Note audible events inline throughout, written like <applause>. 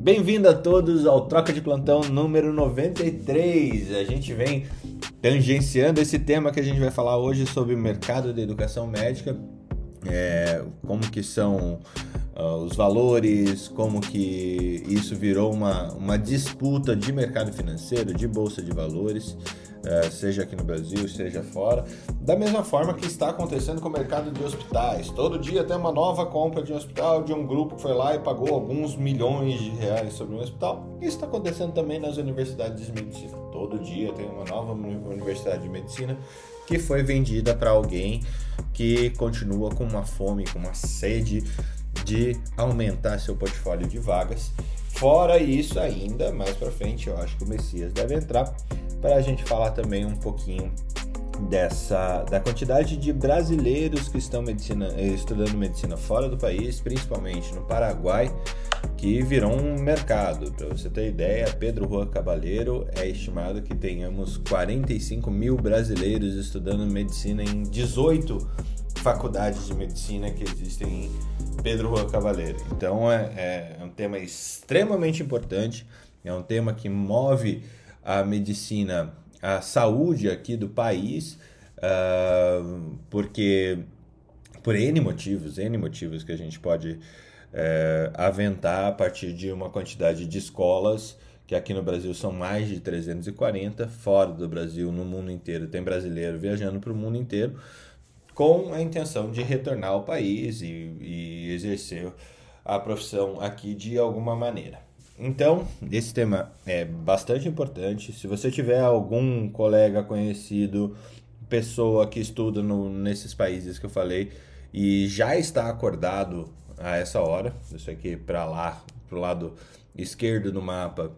Bem-vindo a todos ao Troca de Plantão número 93. A gente vem tangenciando esse tema que a gente vai falar hoje sobre o mercado da educação médica, é, como que são uh, os valores, como que isso virou uma, uma disputa de mercado financeiro, de bolsa de valores. É, seja aqui no Brasil, seja fora. Da mesma forma que está acontecendo com o mercado de hospitais. Todo dia tem uma nova compra de um hospital, de um grupo que foi lá e pagou alguns milhões de reais sobre um hospital. Isso está acontecendo também nas universidades de medicina. Todo dia tem uma nova universidade de medicina que foi vendida para alguém que continua com uma fome, com uma sede de aumentar seu portfólio de vagas. Fora isso, ainda mais para frente, eu acho que o Messias deve entrar para a gente falar também um pouquinho dessa da quantidade de brasileiros que estão medicina, estudando medicina fora do país, principalmente no Paraguai, que virou um mercado. Para você ter ideia, Pedro Rua Cabaleiro é estimado que tenhamos 45 mil brasileiros estudando medicina em 18 faculdades de medicina que existem em Pedro Rua Cabaleiro. Então é, é um tema extremamente importante, é um tema que move a medicina, a saúde aqui do país, uh, porque por N motivos, N motivos que a gente pode uh, aventar a partir de uma quantidade de escolas que aqui no Brasil são mais de 340, fora do Brasil, no mundo inteiro, tem brasileiro viajando para o mundo inteiro, com a intenção de retornar ao país e, e exercer a profissão aqui de alguma maneira. Então, esse tema é bastante importante. Se você tiver algum colega conhecido, pessoa que estuda no, nesses países que eu falei e já está acordado a essa hora, isso aqui para lá, para o lado esquerdo do mapa,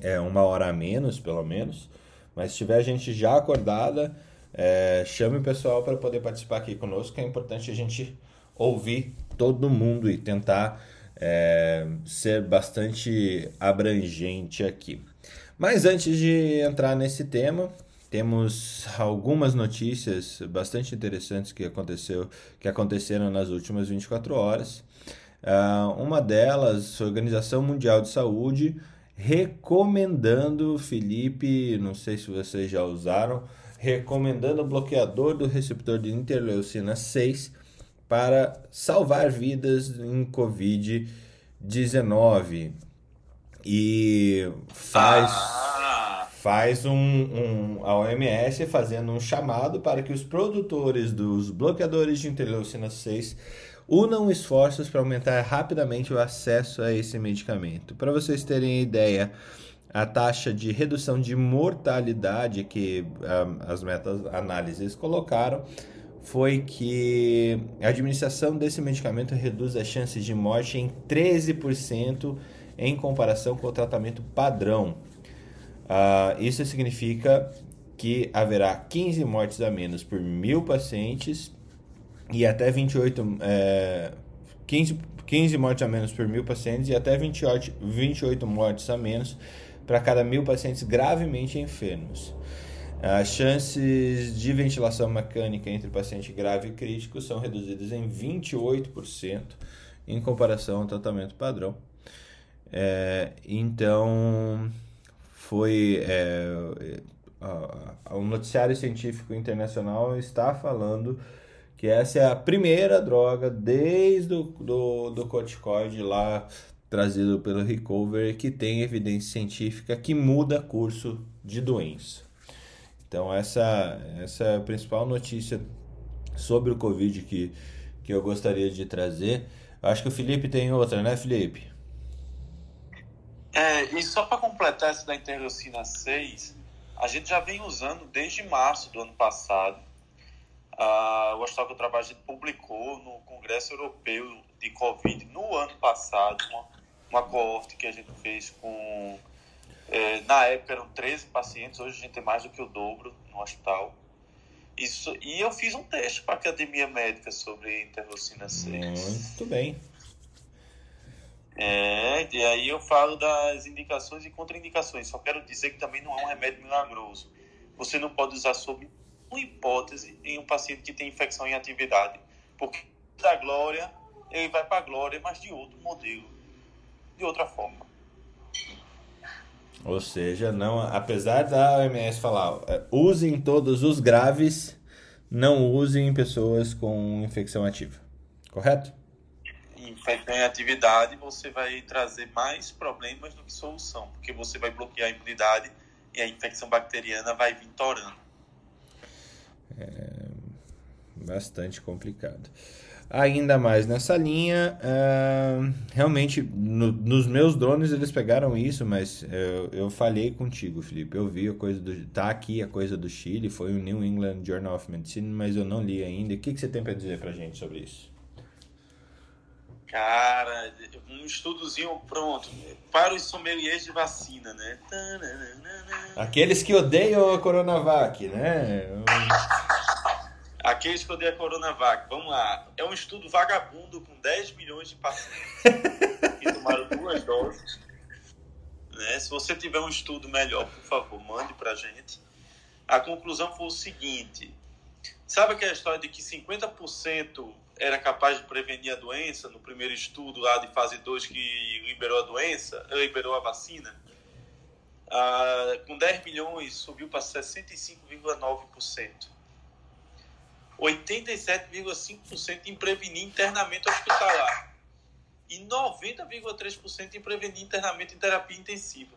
é uma hora a menos, pelo menos. Mas se tiver gente já acordada, é, chame o pessoal para poder participar aqui conosco, é importante a gente ouvir todo mundo e tentar é, ser bastante abrangente aqui. Mas antes de entrar nesse tema, temos algumas notícias bastante interessantes que, aconteceu, que aconteceram nas últimas 24 horas. Uh, uma delas, a Organização Mundial de Saúde recomendando, Felipe, não sei se vocês já usaram, recomendando o bloqueador do receptor de interleucina 6 para salvar vidas em Covid-19 e faz ah. faz um, um a OMS fazendo um chamado para que os produtores dos bloqueadores de interleucina 6 unam esforços para aumentar rapidamente o acesso a esse medicamento. Para vocês terem ideia, a taxa de redução de mortalidade que um, ah, as meta-análises colocaram foi que a administração desse medicamento reduz as chances de morte em 13% em comparação com o tratamento padrão. Uh, isso significa que haverá 15 mortes a menos por mil pacientes e até 28 é, 15, 15 mortes a menos por mil pacientes e até 28, 28 mortes a menos para cada mil pacientes gravemente enfermos. As chances de ventilação mecânica entre paciente grave e crítico são reduzidas em 28% em comparação ao tratamento padrão. É, então, foi. É, o noticiário científico internacional está falando que essa é a primeira droga desde o do, do corticoide lá trazido pelo Recover que tem evidência científica que muda curso de doença. Então essa, essa é a principal notícia sobre o Covid que, que eu gostaria de trazer. Acho que o Felipe tem outra, né, Felipe? É, e só para completar essa da interleucina 6, a gente já vem usando desde março do ano passado. Ah, o Hospital que eu trabalho, a gente publicou no Congresso Europeu de Covid no ano passado, uma, uma coorte que a gente fez com é, na época eram 13 pacientes, hoje a gente tem mais do que o dobro no hospital. Isso, e eu fiz um teste para a academia médica sobre interleucina 6. Muito bem. É, e aí eu falo das indicações e contraindicações. Só quero dizer que também não é um remédio milagroso. Você não pode usar sob uma hipótese em um paciente que tem infecção em atividade. Porque da glória, ele vai para a glória, mas de outro modelo, de outra forma. Ou seja, não, apesar da OMS falar, é, usem todos os graves, não usem pessoas com infecção ativa. Correto? Infecção em atividade, você vai trazer mais problemas do que solução, porque você vai bloquear a imunidade e a infecção bacteriana vai vir torando. É bastante complicado. Ainda mais nessa linha, uh, realmente no, nos meus drones eles pegaram isso, mas eu, eu falhei contigo, Felipe. Eu vi a coisa do. Tá aqui a coisa do Chile, foi o New England Journal of Medicine, mas eu não li ainda. O que, que você tem para dizer pra gente sobre isso? Cara, um estudozinho pronto. Para os sommeliers de vacina, né? Aqueles que odeiam a Coronavac, né? <laughs> Aqueles que odeiam a Coronavac. Vamos lá. É um estudo vagabundo com 10 milhões de pacientes que tomaram duas doses. Né? Se você tiver um estudo melhor, por favor, mande pra gente. A conclusão foi o seguinte. Sabe aquela história de que 50% era capaz de prevenir a doença no primeiro estudo lá de fase 2 que liberou a doença, liberou a vacina, ah, com 10 milhões subiu para 65,9%. 87,5% em prevenir internamento hospitalar e 90,3% em prevenir internamento em terapia intensiva.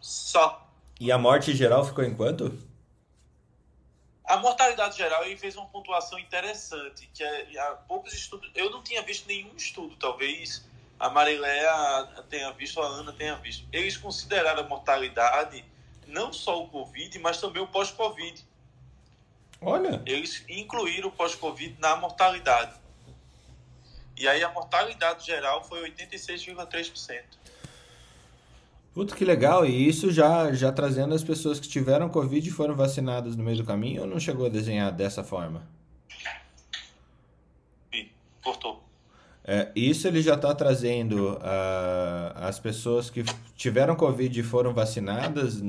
Só. E a morte geral ficou em quanto? A mortalidade geral ele fez uma pontuação interessante, que é, há poucos estudos, eu não tinha visto nenhum estudo, talvez a Mariléia tenha visto, a Ana tenha visto. Eles consideraram a mortalidade não só o Covid, mas também o pós-Covid. Olha. Eles incluíram o pós-Covid na mortalidade. E aí a mortalidade geral foi 86,3%. Puta que legal, e isso já, já trazendo as pessoas que tiveram Covid e foram vacinadas no meio do caminho ou não chegou a desenhar dessa forma? Sim, cortou. É, isso ele já está trazendo uh, as pessoas que tiveram Covid e foram vacinadas uh,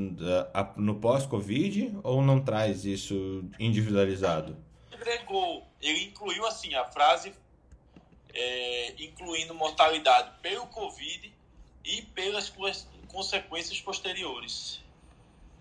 no pós-Covid ou não traz isso individualizado? Agregou, ele incluiu assim a frase é, incluindo mortalidade pelo Covid e pelas consequências posteriores.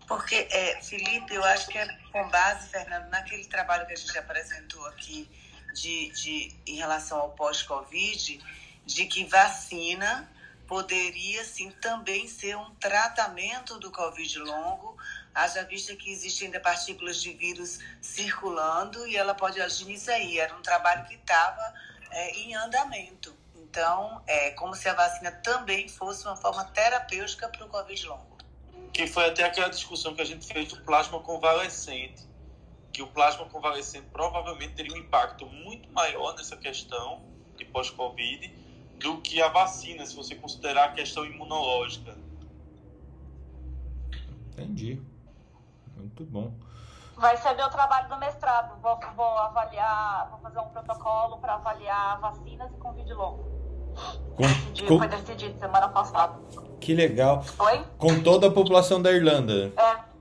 Porque, é, Felipe, eu acho que é com base, Fernando, naquele trabalho que a gente apresentou aqui de, de, em relação ao pós-Covid, de que vacina poderia sim também ser um tratamento do Covid longo, haja vista que existem ainda partículas de vírus circulando e ela pode agir nisso aí. Era um trabalho que estava é, em andamento. Então, é como se a vacina também fosse uma forma terapêutica para o Covid longo. Que foi até aquela discussão que a gente fez do plasma convalescente, que o plasma convalescente provavelmente teria um impacto muito maior nessa questão de pós-Covid do que a vacina, se você considerar a questão imunológica. Entendi. Muito bom. Vai ser meu trabalho do mestrado. Vou, vou avaliar, vou fazer um protocolo para avaliar vacinas e Covid longo. Com, com... Foi decidido semana passada. Que legal. Oi? Com toda a população da Irlanda. É.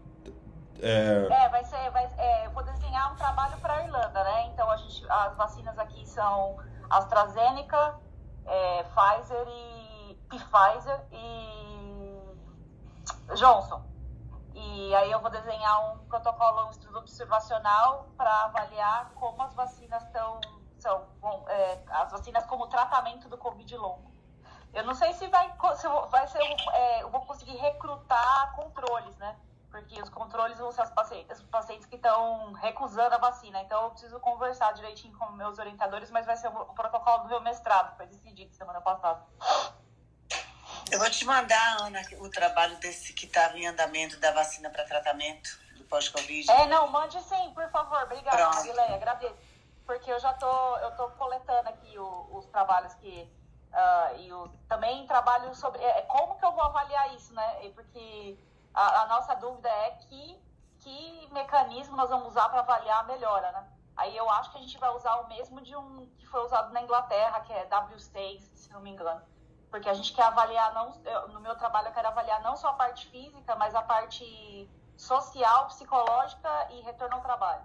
É, é vai ser. Vai, vou desenhar um trabalho para a Irlanda, né? Então a gente, as vacinas aqui são AstraZeneca, é, Pfizer e Pfizer e Johnson. E aí eu vou desenhar um protocolo, um estudo observacional para avaliar como as vacinas estão são bom, é, as vacinas como tratamento do Covid longo. Eu não sei se vai, se vai ser, é, eu vou conseguir recrutar controles, né? Porque os controles vão ser os pacientes, os pacientes que estão recusando a vacina. Então eu preciso conversar direitinho com meus orientadores, mas vai ser o, protocolo do meu mestrado, foi decidido semana passada. Eu vou te mandar, Ana, o trabalho desse que estava em andamento da vacina para tratamento do pós-Covid. É, não, mande sim, por favor. Obrigada, Guilherme, agradeço porque eu já tô, eu tô coletando aqui o, os trabalhos que uh, e o, também trabalho sobre é, como que eu vou avaliar isso, né? Porque a, a nossa dúvida é que que mecanismo nós vamos usar para avaliar a melhora, né? Aí eu acho que a gente vai usar o mesmo de um que foi usado na Inglaterra, que é W6, se não me engano. Porque a gente quer avaliar, não, eu, no meu trabalho eu quero avaliar não só a parte física, mas a parte social, psicológica e retorno ao trabalho.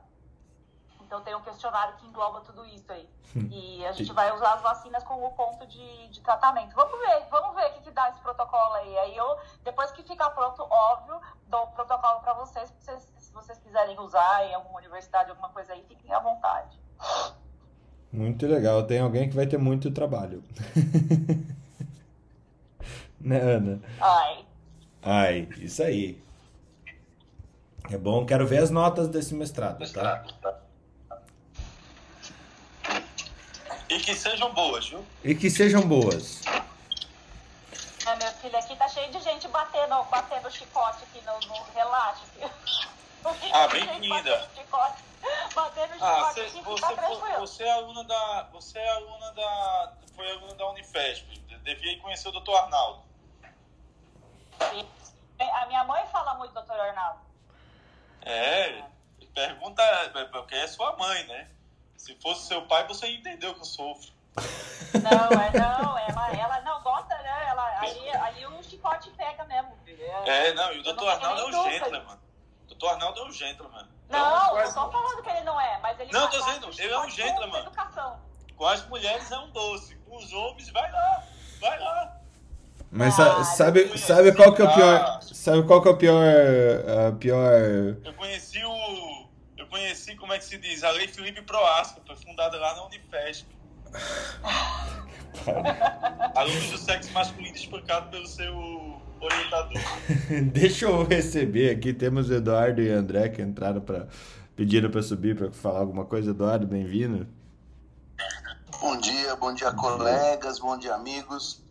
Então tem um questionário que engloba tudo isso aí. Hum. E a gente vai usar as vacinas como ponto de, de tratamento. Vamos ver, vamos ver o que, que dá esse protocolo aí. Aí eu, depois que ficar pronto, óbvio, dou o protocolo para vocês, vocês, se vocês quiserem usar em alguma universidade, alguma coisa aí, fiquem à vontade. Muito legal. Tem alguém que vai ter muito trabalho. <laughs> né, Ana? Ai. Ai, isso aí. É bom, quero ver as notas desse mestrado, tá? Tá? E que sejam boas, viu? E que sejam boas. É, meu filho, aqui tá cheio de gente batendo, batendo chicote aqui no, no relaxa. Ah, bem-vinda. Batendo ah, chicote cê, aqui, você, tá tranquilo. você é aluna da. Você é aluna da. Foi aluna da Unifesp. Devia ir conhecer o doutor Arnaldo. A minha mãe fala muito, doutor Arnaldo. É, pergunta, é, porque é sua mãe, né? Se fosse seu pai, você entendeu que eu sofro. Não, é não, é, ela não gosta, né? Ela, aí, aí o chicote pega mesmo, filho. É, não, e o doutor Arnaldo é um gentleman. O doutor Arnaldo é um gentleman. Então, não, não tô falando que ele não é, mas ele Não, tô dizendo, ele é um gentleman. Educação. Com as mulheres é um doce, com os homens, vai lá, vai lá. Mas ah, sabe, sabe qual que é o pior? Sabe qual que é o pior, uh, pior? Eu conheci o, eu conheci como é que se diz a Lei Felipe Proasca, foi fundada lá na Unifesp. <laughs> Alunos do sexo masculino espancado pelo seu orientador. <laughs> Deixa eu receber aqui, temos Eduardo e André que entraram para pediram para subir para falar alguma coisa. Eduardo, bem-vindo. Bom dia, bom dia colegas, bom dia amigos.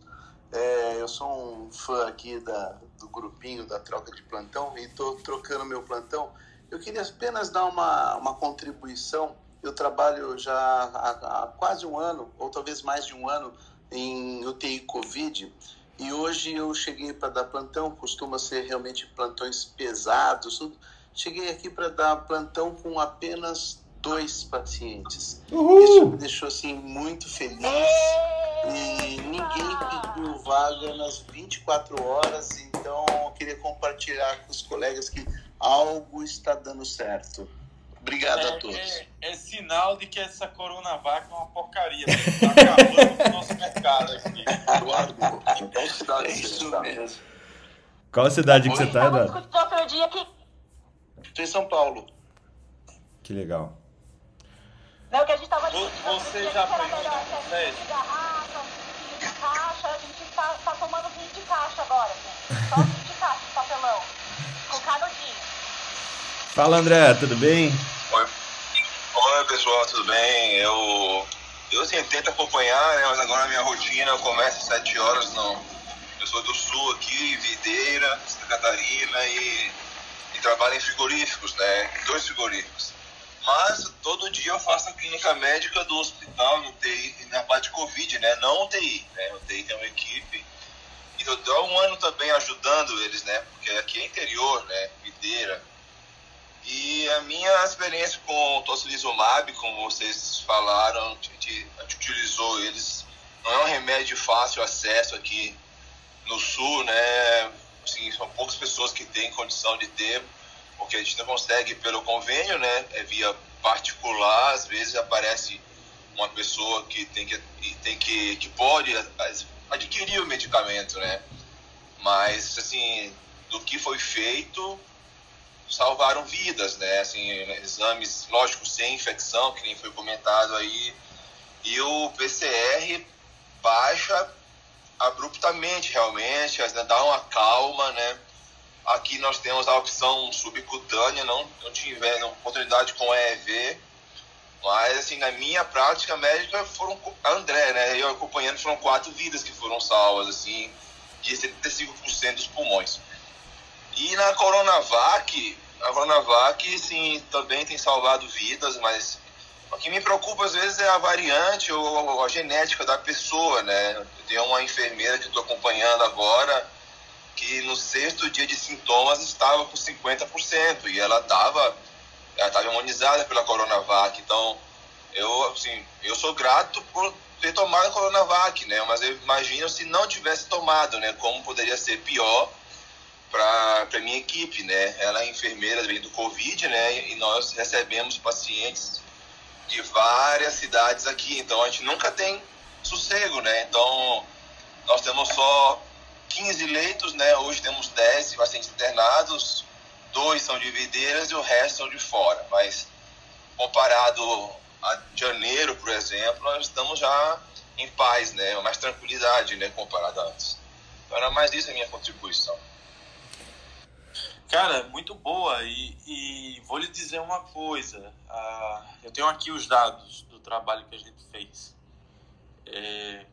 É, eu sou um fã aqui da, do grupinho da troca de plantão e estou trocando meu plantão. Eu queria apenas dar uma, uma contribuição. Eu trabalho já há, há quase um ano, ou talvez mais de um ano, em UTI Covid. E hoje eu cheguei para dar plantão, costuma ser realmente plantões pesados. Cheguei aqui para dar plantão com apenas dois pacientes. Uhul. Isso me deixou assim muito feliz. E ninguém pediu vaga nas 24 horas, então eu queria compartilhar com os colegas que algo está dando certo. Obrigado é, a todos. É, é, sinal de que essa Coronavac é uma porcaria. Está acabando com o nosso mercado aqui. Eduardo, qual cidade é isso você mesmo. Qual cidade que você está, Eduardo? Estou em São Paulo. Que legal. Não, que a gente tava Você já foi no garrafa, de caixa, a gente tá, tá tomando vinho de caixa agora. Só vinho de caixa, papelão. Com canudinho. Fala André, tudo bem? Oi. Oi pessoal, tudo bem? Eu, eu assim, tento acompanhar, né, mas agora a minha rotina começa às 7 horas, não. Eu sou do sul aqui, Videira, Santa Catarina e, e trabalho em frigoríficos, né? Dois frigoríficos. Mas todo dia eu faço a clínica médica do hospital no TI, na parte de Covid, né? Não UTI, né? O TI tem uma equipe. Eu dou um ano também ajudando eles, né? Porque aqui é interior, né? Videira. E a minha experiência com o tocilizumab, como vocês falaram, a gente, a gente utilizou eles. Não é um remédio fácil acesso aqui no sul, né? Assim, são poucas pessoas que têm condição de ter porque a gente não consegue pelo convênio, né? É via particular, às vezes aparece uma pessoa que tem que, tem que, que pode adquirir o medicamento, né? Mas, assim, do que foi feito, salvaram vidas, né? Assim, exames, lógico, sem infecção, que nem foi comentado aí, e o PCR baixa abruptamente, realmente, dá uma calma, né? Aqui nós temos a opção subcutânea, não, não tive oportunidade com EEV, mas assim, na minha prática médica foram a André, né? Eu acompanhando foram quatro vidas que foram salvas, assim, de 75% dos pulmões. E na Coronavac, a Coronavac, sim, também tem salvado vidas, mas o que me preocupa às vezes é a variante ou a genética da pessoa, né? Tenho uma enfermeira que estou acompanhando agora, que no sexto dia de sintomas estava com 50% e ela estava ela estava imunizada pela Coronavac. Então, eu assim, eu sou grato por ter tomado a Coronavac, né? Mas eu imagino se não tivesse tomado, né? Como poderia ser pior para minha equipe, né? Ela é enfermeira vem do Covid, né? E nós recebemos pacientes de várias cidades aqui. Então, a gente nunca tem sossego, né? Então, nós temos só 15 leitos, né? Hoje temos 10 pacientes internados, dois são de videiras e o resto são de fora. Mas comparado a janeiro, por exemplo, nós estamos já em paz, né? Mais tranquilidade, né? Comparado a antes. Então era mais isso a minha contribuição. Cara, muito boa. E, e vou lhe dizer uma coisa. Uh, eu tenho aqui os dados do trabalho que a gente fez. É,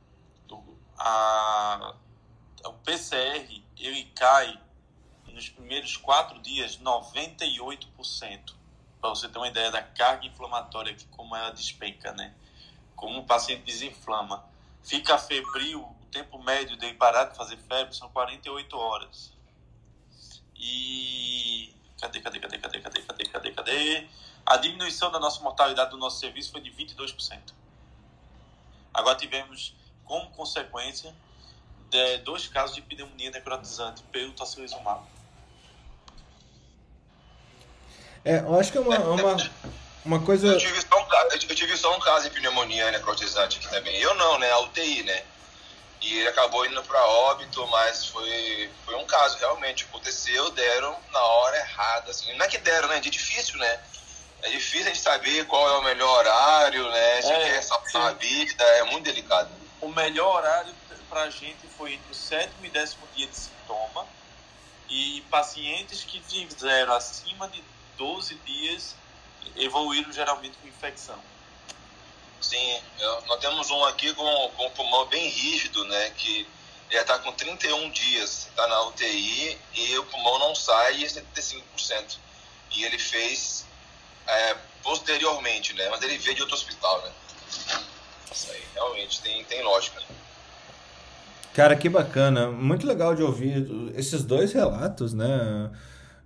do, a, o PCR ele cai nos primeiros quatro dias 98%. Para você ter uma ideia da carga inflamatória, que como ela despenca, né? Como o paciente desinflama. Fica febril, o tempo médio dele parar de fazer febre são 48 horas. E. Cadê, cadê, cadê, cadê, cadê, cadê, cadê, cadê? A diminuição da nossa mortalidade do nosso serviço foi de 22%. Agora tivemos, como consequência, de dois casos de pneumonia necrotizante pelo tocilizumab. É, eu acho que é uma, uma, uma coisa. Eu tive, só um, eu tive só um caso de pneumonia necrotizante aqui também. Eu não, né? A UTI, né? E ele acabou indo para óbito, mas foi, foi um caso realmente. Aconteceu, deram na hora errada. Assim. Não é que deram, né? É difícil, né? É difícil a gente saber qual é o melhor horário, né? Se é, quer salvar a vida, é muito delicado. O melhor horário para a gente foi entre o sétimo e décimo dia de sintoma. E pacientes que fizeram acima de 12 dias evoluíram geralmente com infecção. Sim, eu, nós temos um aqui com, com o pulmão bem rígido, né? Que ele está com 31 dias, está na UTI e o pulmão não sai e é 75%. E ele fez é, posteriormente, né? Mas ele veio de outro hospital, né? Isso aí, realmente, tem, tem lógica. Né? Cara, que bacana. Muito legal de ouvir esses dois relatos, né?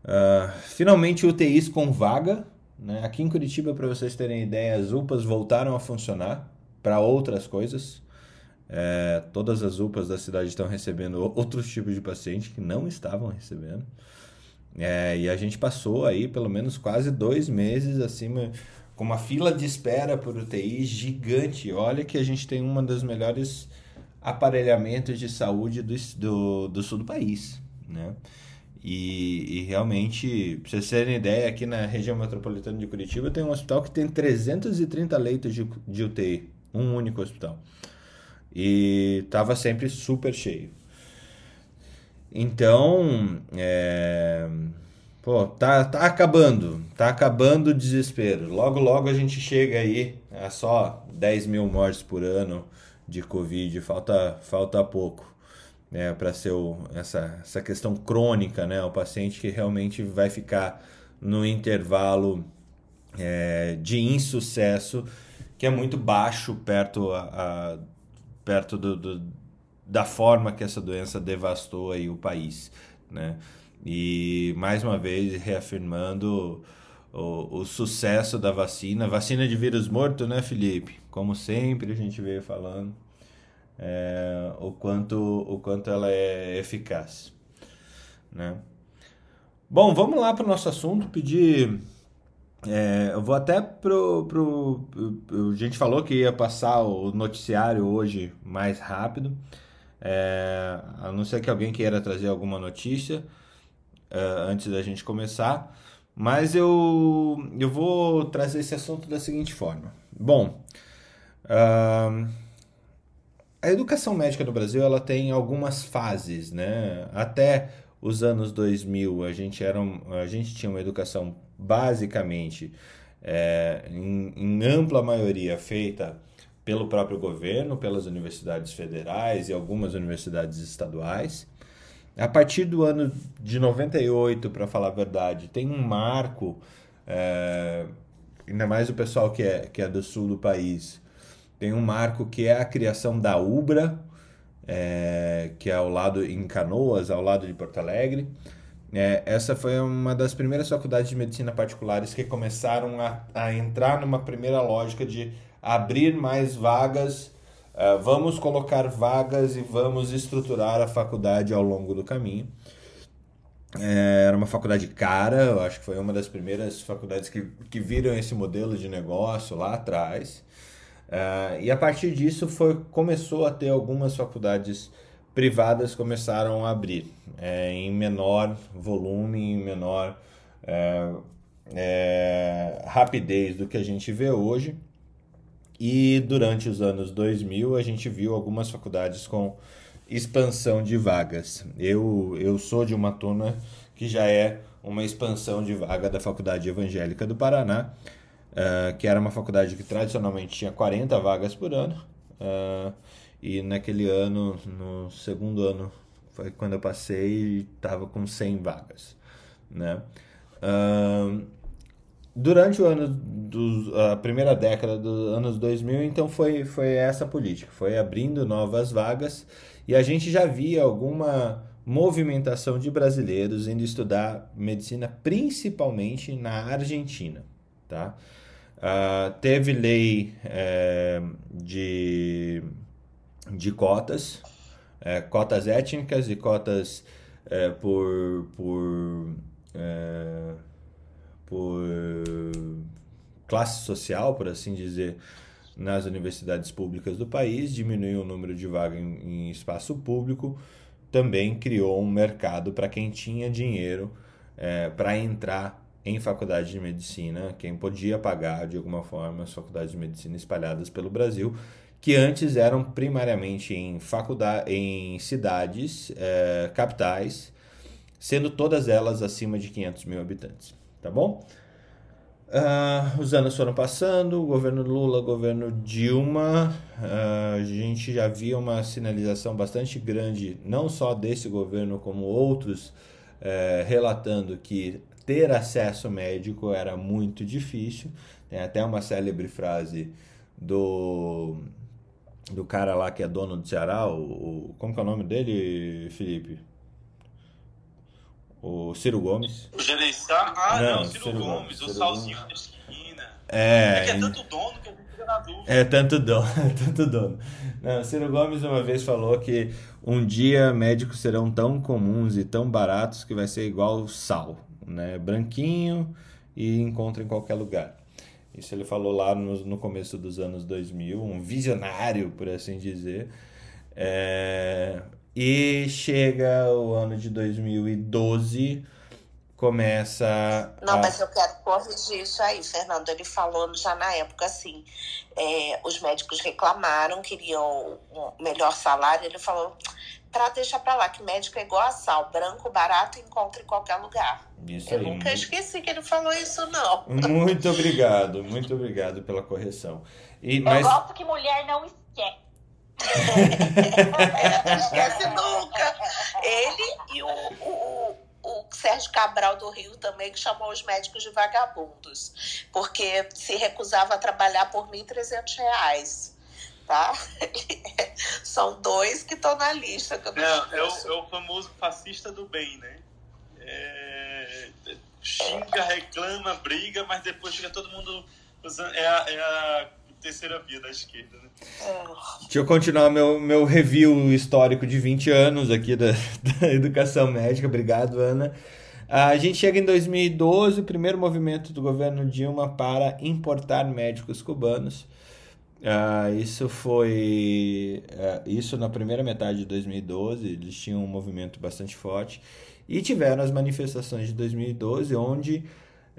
Uh, finalmente UTIs com vaga. Né? Aqui em Curitiba, para vocês terem ideia, as UPAs voltaram a funcionar para outras coisas. É, todas as UPAs da cidade estão recebendo outros tipos de paciente que não estavam recebendo. É, e a gente passou aí pelo menos quase dois meses acima, com uma fila de espera por UTI gigante. Olha que a gente tem uma das melhores aparelhamentos de saúde do, do, do sul do país. Né? E, e, realmente, pra vocês terem ideia, aqui na região metropolitana de Curitiba tem um hospital que tem 330 leitos de, de UTI, um único hospital. E estava sempre super cheio. Então, é... pô, tá, tá acabando, tá acabando o desespero. Logo, logo a gente chega aí a só 10 mil mortes por ano de Covid, falta, falta pouco né, para ser o, essa, essa questão crônica, né, o paciente que realmente vai ficar no intervalo é, de insucesso que é muito baixo perto, a, a perto do, do, da forma que essa doença devastou aí o país, né? E mais uma vez reafirmando o, o sucesso da vacina, vacina de vírus morto, né, Felipe? Como sempre a gente veio falando é, o, quanto, o quanto ela é eficaz. Né? Bom, vamos lá para o nosso assunto, pedir. É, eu vou até pro, pro, pro. A gente falou que ia passar o noticiário hoje mais rápido. É, a não ser que alguém queira trazer alguma notícia é, antes da gente começar. Mas eu, eu vou trazer esse assunto da seguinte forma. Bom, uh, a educação médica no Brasil ela tem algumas fases, né? Até os anos 2000 a gente, era um, a gente tinha uma educação basicamente é, em, em ampla maioria feita pelo próprio governo, pelas universidades federais e algumas universidades estaduais. A partir do ano de 98, para falar a verdade, tem um marco, é, ainda mais o pessoal que é, que é do sul do país, tem um marco que é a criação da UBRA, é, que é ao lado em Canoas, ao lado de Porto Alegre. É, essa foi uma das primeiras faculdades de medicina particulares que começaram a, a entrar numa primeira lógica de abrir mais vagas, uh, vamos colocar vagas e vamos estruturar a faculdade ao longo do caminho. É, era uma faculdade cara, eu acho que foi uma das primeiras faculdades que, que viram esse modelo de negócio lá atrás. Uh, e a partir disso foi, começou a ter algumas faculdades privadas começaram a abrir é, em menor volume, em menor, é, é, rapidez do que a gente vê hoje. E durante os anos 2000 a gente viu algumas faculdades com expansão de vagas. Eu, eu sou de uma turma que já é uma expansão de vaga da Faculdade Evangélica do Paraná, uh, que era uma faculdade que tradicionalmente tinha 40 vagas por ano. Uh, e naquele ano, no segundo ano, foi quando eu passei, estava com 100 vagas. Né? Uh, durante o ano dos, a primeira década dos anos 2000, então foi, foi essa política, foi abrindo novas vagas e a gente já via alguma movimentação de brasileiros indo estudar medicina, principalmente na Argentina, tá? Uh, teve lei é, de, de cotas, é, cotas étnicas e cotas é, por, por, por classe social, por assim dizer, nas universidades públicas do país, diminuiu o número de vagas em, em espaço público, também criou um mercado para quem tinha dinheiro é, para entrar em faculdade de medicina, quem podia pagar de alguma forma as faculdades de medicina espalhadas pelo Brasil, que antes eram primariamente em faculdade, em cidades, é, capitais, sendo todas elas acima de 500 mil habitantes, tá bom? Uh, os anos foram passando, governo Lula, governo Dilma, uh, a gente já via uma sinalização bastante grande, não só desse governo, como outros, uh, relatando que ter acesso médico era muito difícil. Tem até uma célebre frase do, do cara lá que é dono do Ceará, o, o como que é o nome dele, Felipe? O Ciro Gomes. O Gereissá? Ah, não, não Ciro, Ciro, Gomes, Gomes o Ciro Salzinho Gomes. da esquina. É, é que é tanto dono que eu na dúvida. É tanto dono, é <laughs> tanto dono. Não, Ciro Gomes uma vez falou que um dia médicos serão tão comuns e tão baratos que vai ser igual sal, né? Branquinho e encontra em qualquer lugar. Isso ele falou lá no, no começo dos anos 2000, um visionário, por assim dizer. É, e chega o ano de 2012, começa. Não, a... mas eu quero corrigir isso aí, Fernando. Ele falou já na época assim: é, os médicos reclamaram, queriam um melhor salário. Ele falou: para deixar para lá, que médico é igual a sal, branco, barato, encontra em qualquer lugar. Isso eu aí, nunca muito... esqueci que ele falou isso, não. Muito obrigado, muito obrigado pela correção. E, mas... Eu gosto que mulher não esquece não <laughs> esquece nunca. Ele e o, o, o Sérgio Cabral do Rio também, que chamou os médicos de vagabundos, porque se recusava a trabalhar por R$ 1.300 tá? <laughs> São dois que estão na lista. Que não, é, o, é o famoso fascista do bem, né? É, xinga, reclama, briga, mas depois fica todo mundo usando. É a, é a terceira via da esquerda, né? Deixa eu continuar meu, meu review histórico de 20 anos aqui da, <laughs> da educação médica. Obrigado, Ana. A gente chega em 2012, o primeiro movimento do governo Dilma para importar médicos cubanos. Uh, isso foi. Uh, isso na primeira metade de 2012, eles tinham um movimento bastante forte. E tiveram as manifestações de 2012, onde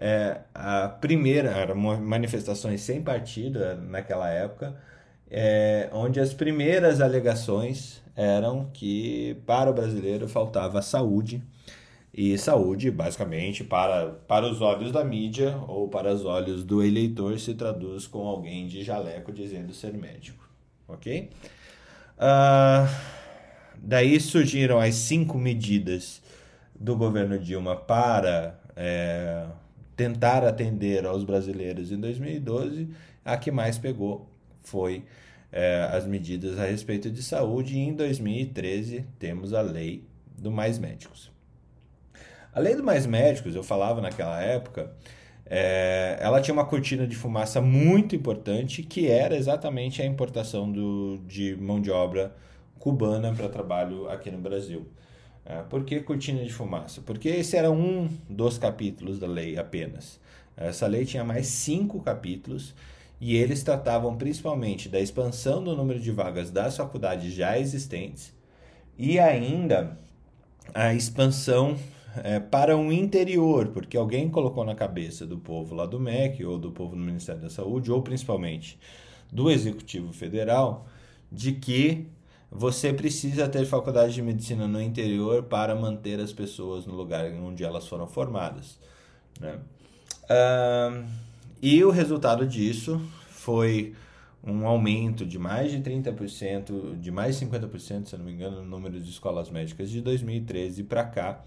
é, a primeira, eram manifestações sem partido é, naquela época, é, onde as primeiras alegações eram que para o brasileiro faltava saúde, e saúde, basicamente, para, para os olhos da mídia ou para os olhos do eleitor, se traduz com alguém de jaleco dizendo ser médico. Ok? Uh, daí surgiram as cinco medidas do governo Dilma para é, tentar atender aos brasileiros em 2012, a que mais pegou foi é, as medidas a respeito de saúde, e em 2013 temos a lei do Mais Médicos. A lei do Mais Médicos, eu falava naquela época, é, ela tinha uma cortina de fumaça muito importante, que era exatamente a importação do, de mão de obra cubana para trabalho aqui no Brasil. É, por que cortina de fumaça? Porque esse era um dos capítulos da lei apenas. Essa lei tinha mais cinco capítulos e eles tratavam principalmente da expansão do número de vagas das faculdades já existentes e ainda a expansão é, para um interior, porque alguém colocou na cabeça do povo lá do MEC, ou do povo do Ministério da Saúde, ou principalmente do Executivo Federal, de que você precisa ter faculdade de medicina no interior para manter as pessoas no lugar onde elas foram formadas. Né? Uh, e o resultado disso foi um aumento de mais de 30%, de mais de 50%, se não me engano, no número de escolas médicas de 2013 para cá,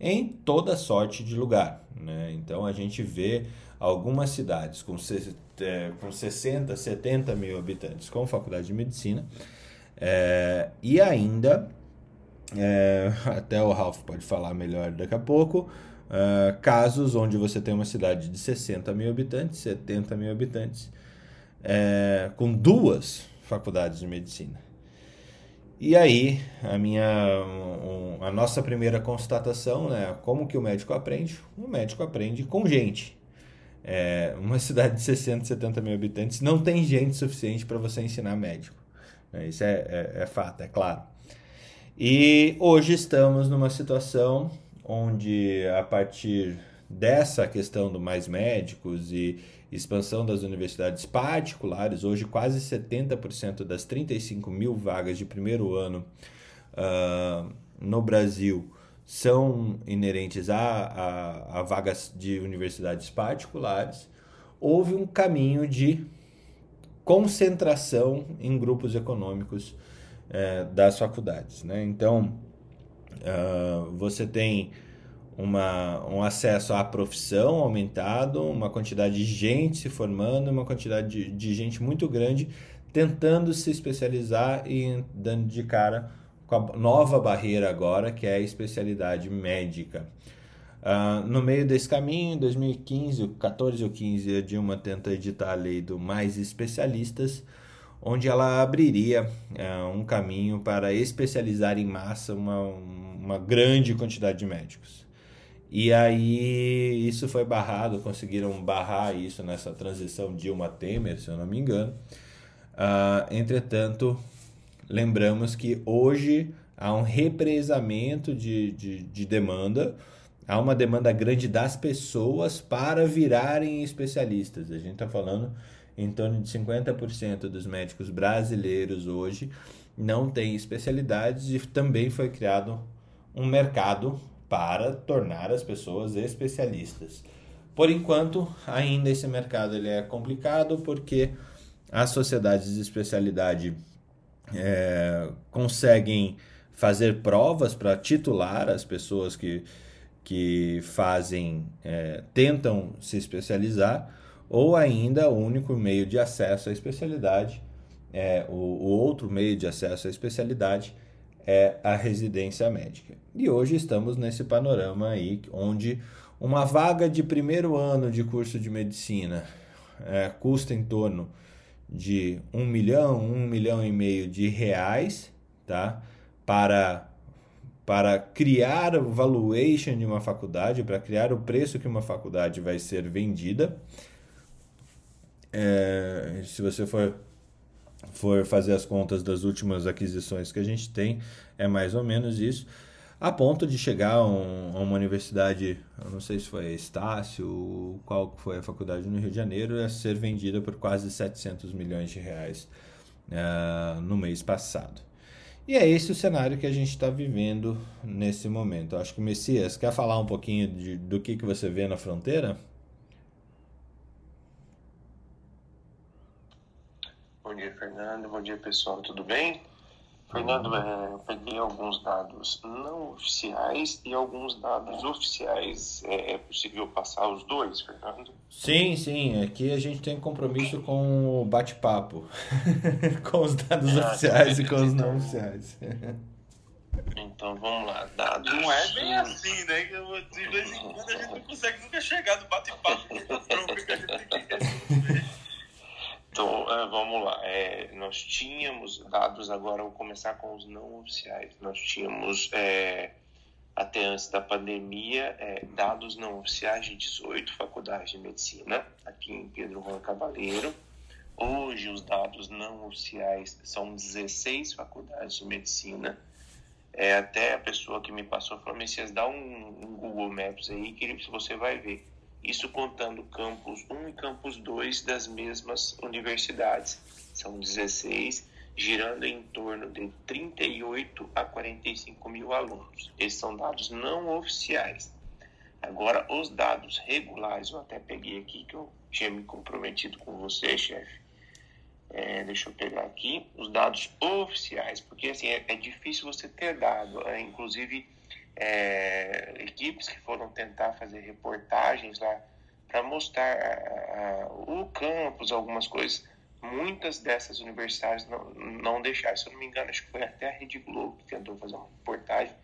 em toda sorte de lugar. Né? Então a gente vê algumas cidades com, é, com 60, 70 mil habitantes com faculdade de medicina é, e ainda, é, <laughs> até o Ralph pode falar melhor daqui a pouco, é, casos onde você tem uma cidade de 60 mil habitantes, 70 mil habitantes é, com duas faculdades de medicina. E aí, a minha a nossa primeira constatação, né, como que o médico aprende? O médico aprende com gente. É, uma <laughs> cidade de 60, 70 mil habitantes não tem gente suficiente para você ensinar médico. Né, isso é, é, é fato, é claro. E hoje estamos numa situação onde, a partir dessa questão do mais médicos e expansão das universidades particulares, hoje quase 70% das 35 mil vagas de primeiro ano uh, no Brasil são inerentes a, a, a, vagas de universidades particulares, houve um caminho de concentração em grupos econômicos uh, das faculdades. Né? Então, uh, você tem uma, um acesso à profissão aumentado, uma quantidade de gente se formando, uma quantidade de, de gente muito grande tentando se especializar e dando de cara com a nova barreira agora, que é a especialidade médica. Uh, no meio desse caminho, em 2015, 14 ou 15, a Dilma tenta editar a lei do Mais Especialistas, onde ela abriria uh, um caminho para especializar em massa uma, uma grande quantidade de médicos. E aí isso foi barrado, conseguiram barrar isso nessa transição Dilma-Temer, se eu não me engano. Uh, entretanto, lembramos que hoje há um represamento de, de, de demanda, há uma demanda grande das pessoas para virarem especialistas. A gente está falando em torno de 50% dos médicos brasileiros hoje não têm especialidades e também foi criado um mercado para tornar as pessoas especialistas. Por enquanto, ainda esse mercado ele é complicado porque as sociedades de especialidade é, conseguem fazer provas para titular as pessoas que, que fazem, é, tentam se especializar, ou ainda o único meio de acesso à especialidade, é, o, o outro meio de acesso à especialidade é a residência médica. E hoje estamos nesse panorama aí, onde uma vaga de primeiro ano de curso de medicina é, custa em torno de um milhão, um milhão e meio de reais, tá? Para para criar o valuation de uma faculdade, para criar o preço que uma faculdade vai ser vendida. É, se você for for fazer as contas das últimas aquisições que a gente tem, é mais ou menos isso. A ponto de chegar a, um, a uma universidade, eu não sei se foi Estácio, qual foi a faculdade no Rio de Janeiro, a ser vendida por quase 700 milhões de reais uh, no mês passado. E é esse o cenário que a gente está vivendo nesse momento. Eu acho que Messias quer falar um pouquinho de, do que, que você vê na fronteira? Bom dia, Fernando. Bom dia, pessoal. Tudo bem? Fernando, é, eu peguei alguns dados não oficiais e alguns dados oficiais. É, é, possível passar os dois, Fernando? Sim, sim. Aqui a gente tem compromisso com o bate-papo, <laughs> com os dados ah, oficiais e com os não oficiais. Então vamos lá, dados. Não é bem assim, né? De vez em quando a gente não consegue nunca chegar no bate-papo <laughs> que a gente tem que resolver. Então, é, vamos lá. É, nós tínhamos dados, agora vou começar com os não oficiais. Nós tínhamos, é, até antes da pandemia, é, dados não oficiais de 18 faculdades de medicina, aqui em Pedro Juan Cavaleiro. Hoje, os dados não oficiais são 16 faculdades de medicina É, até a pessoa que me passou falou, Messias, dá um, um Google Maps aí que você vai ver. Isso contando campus 1 e campus 2 das mesmas universidades. São 16, girando em torno de 38 a 45 mil alunos. Esses são dados não oficiais. Agora, os dados regulares, eu até peguei aqui que eu tinha me comprometido com você, chefe. É, deixa eu pegar aqui os dados oficiais, porque assim é, é difícil você ter dado, é, inclusive é, equipes que foram tentar fazer reportagens lá para mostrar a, a, o campus, algumas coisas. Muitas dessas universidades não, não deixaram, se eu não me engano, acho que foi até a Rede Globo que tentou fazer uma reportagem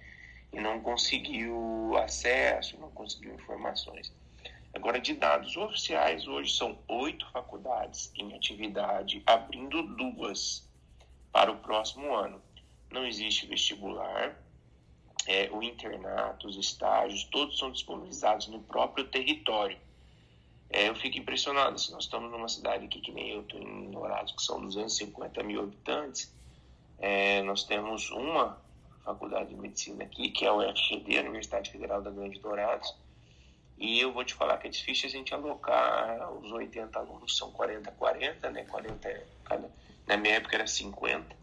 e não conseguiu acesso, não conseguiu informações. Agora, de dados oficiais, hoje são oito faculdades em atividade, abrindo duas para o próximo ano. Não existe vestibular, é, o internato, os estágios, todos são disponibilizados no próprio território. É, eu fico impressionado, se nós estamos numa cidade aqui que nem eu estou em Dourados, que são 250 mil habitantes, é, nós temos uma faculdade de medicina aqui, que é o UFGD, a Universidade Federal da Grande Dourados, e eu vou te falar que é difícil a gente alocar os 80 alunos, são 40, 40, né? 40 cada, na minha época era 50.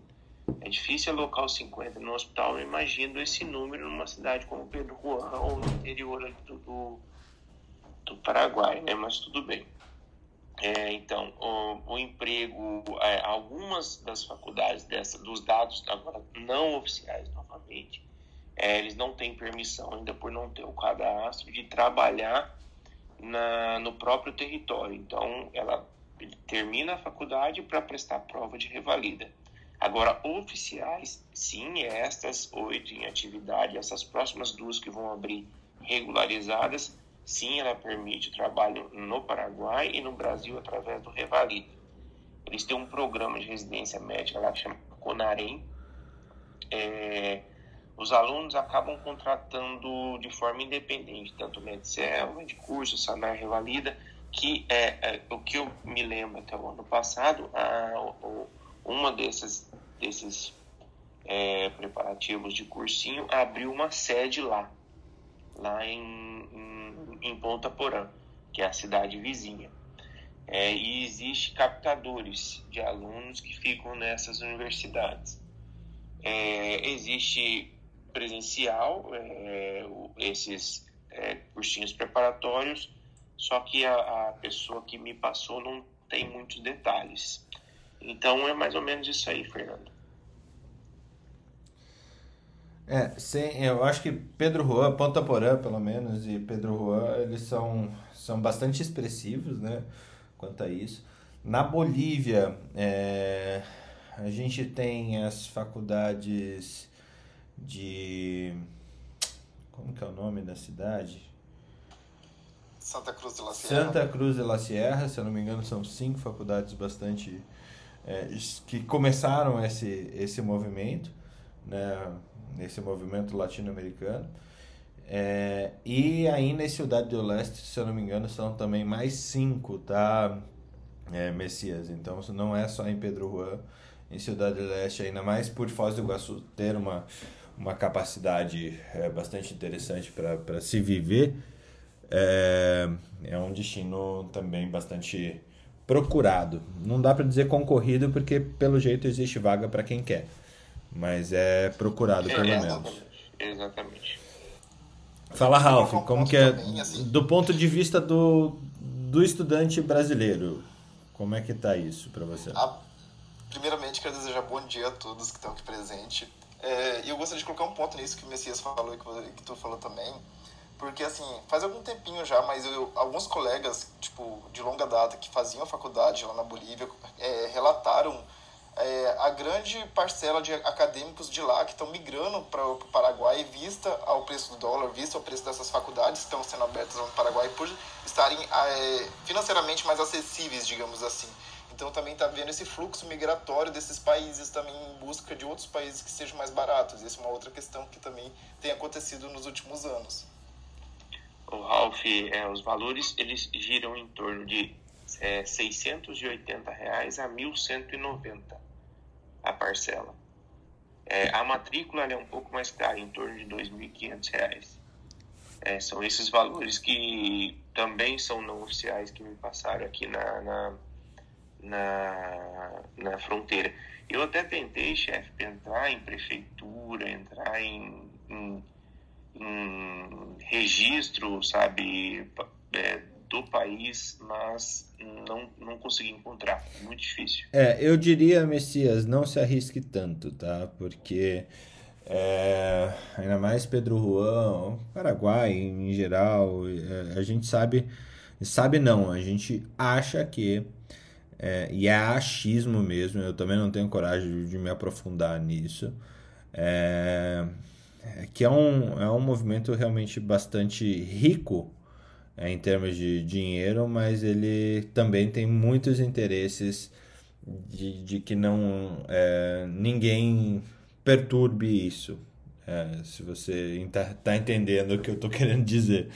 É difícil alocar os 50 no hospital, eu imagino esse número numa cidade como Pedro Juan ou no interior do, do, do Paraguai, né? Mas tudo bem. É, então, o, o emprego, é, algumas das faculdades dessa, dos dados agora não oficiais novamente, é, eles não têm permissão ainda por não ter o cadastro de trabalhar na, no próprio território. Então, ela termina a faculdade para prestar prova de revalida. Agora, oficiais, sim, estas oito em atividade, essas próximas duas que vão abrir regularizadas, sim, ela permite o trabalho no Paraguai e no Brasil através do Revalida. Eles têm um programa de residência médica lá que chama Conarem, é, os alunos acabam contratando de forma independente, tanto o Medicel, o Curso, o Sanar Revalida, que é, é, o que eu me lembro até o ano passado, a, a, uma desses, desses é, preparativos de cursinho abriu uma sede lá, lá em, em, em Ponta Porã, que é a cidade vizinha. É, e existe captadores de alunos que ficam nessas universidades. É, existe presencial, é, esses é, cursinhos preparatórios, só que a, a, pessoa que me passou não tem muitos detalhes. Então é mais ou menos isso aí, Fernando. É, sim, eu acho que Pedro Juan, Ponta Porã, pelo menos, e Pedro Juan, eles são, são bastante expressivos, né, quanto a isso. Na Bolívia, é, a gente tem as faculdades de. Como que é o nome da cidade? Santa Cruz de la Sierra. Santa Cruz de la Sierra, se eu não me engano, são cinco faculdades bastante. É, que começaram esse, esse movimento, né, esse movimento latino-americano. É, e aí na Cidade do Leste, se eu não me engano, são também mais cinco, tá, é, Messias? Então não é só em Pedro Juan, em Cidade do Leste, ainda mais por Foz do Iguaçu ter uma uma capacidade é, bastante interessante para se viver, é, é um destino também bastante procurado. Não dá para dizer concorrido porque pelo jeito existe vaga para quem quer, mas é procurado pelo é, menos. Exatamente. Fala Ralph, como que é assim. do ponto de vista do, do estudante brasileiro, como é que tá isso para você? Ah, primeiramente quero desejar bom dia a todos que estão aqui presentes. É, eu gostaria de colocar um ponto nisso que o Messias falou e que, tu falou também. Porque, assim, faz algum tempinho já, mas eu, alguns colegas, tipo, de longa data, que faziam faculdade lá na Bolívia, é, relataram é, a grande parcela de acadêmicos de lá que estão migrando para o Paraguai, vista ao preço do dólar, vista ao preço dessas faculdades que estão sendo abertas no Paraguai, por estarem é, financeiramente mais acessíveis, digamos assim. Então também está vendo esse fluxo migratório desses países também em busca de outros países que sejam mais baratos. Essa é uma outra questão que também tem acontecido nos últimos anos. O Ralph, é, os valores eles giram em torno de é, 680 reais a 1.190 a parcela. É, a matrícula é um pouco mais cara, em torno de R$ 2.500. É, são esses valores que também são não oficiais que me passaram aqui na, na, na, na fronteira. Eu até tentei, chefe, entrar em prefeitura, entrar em, em, em registro, sabe, é, do país, mas não, não consegui encontrar. Muito difícil. É, eu diria, Messias, não se arrisque tanto, tá? Porque é, ainda mais Pedro Juan, Paraguai em geral, é, a gente sabe, sabe não, a gente acha que, é, e é achismo mesmo, eu também não tenho coragem de, de me aprofundar nisso, é, que é um, é um movimento realmente bastante rico é, em termos de dinheiro, mas ele também tem muitos interesses de, de que não é, ninguém perturbe isso. É, se você está tá entendendo o que eu estou querendo dizer.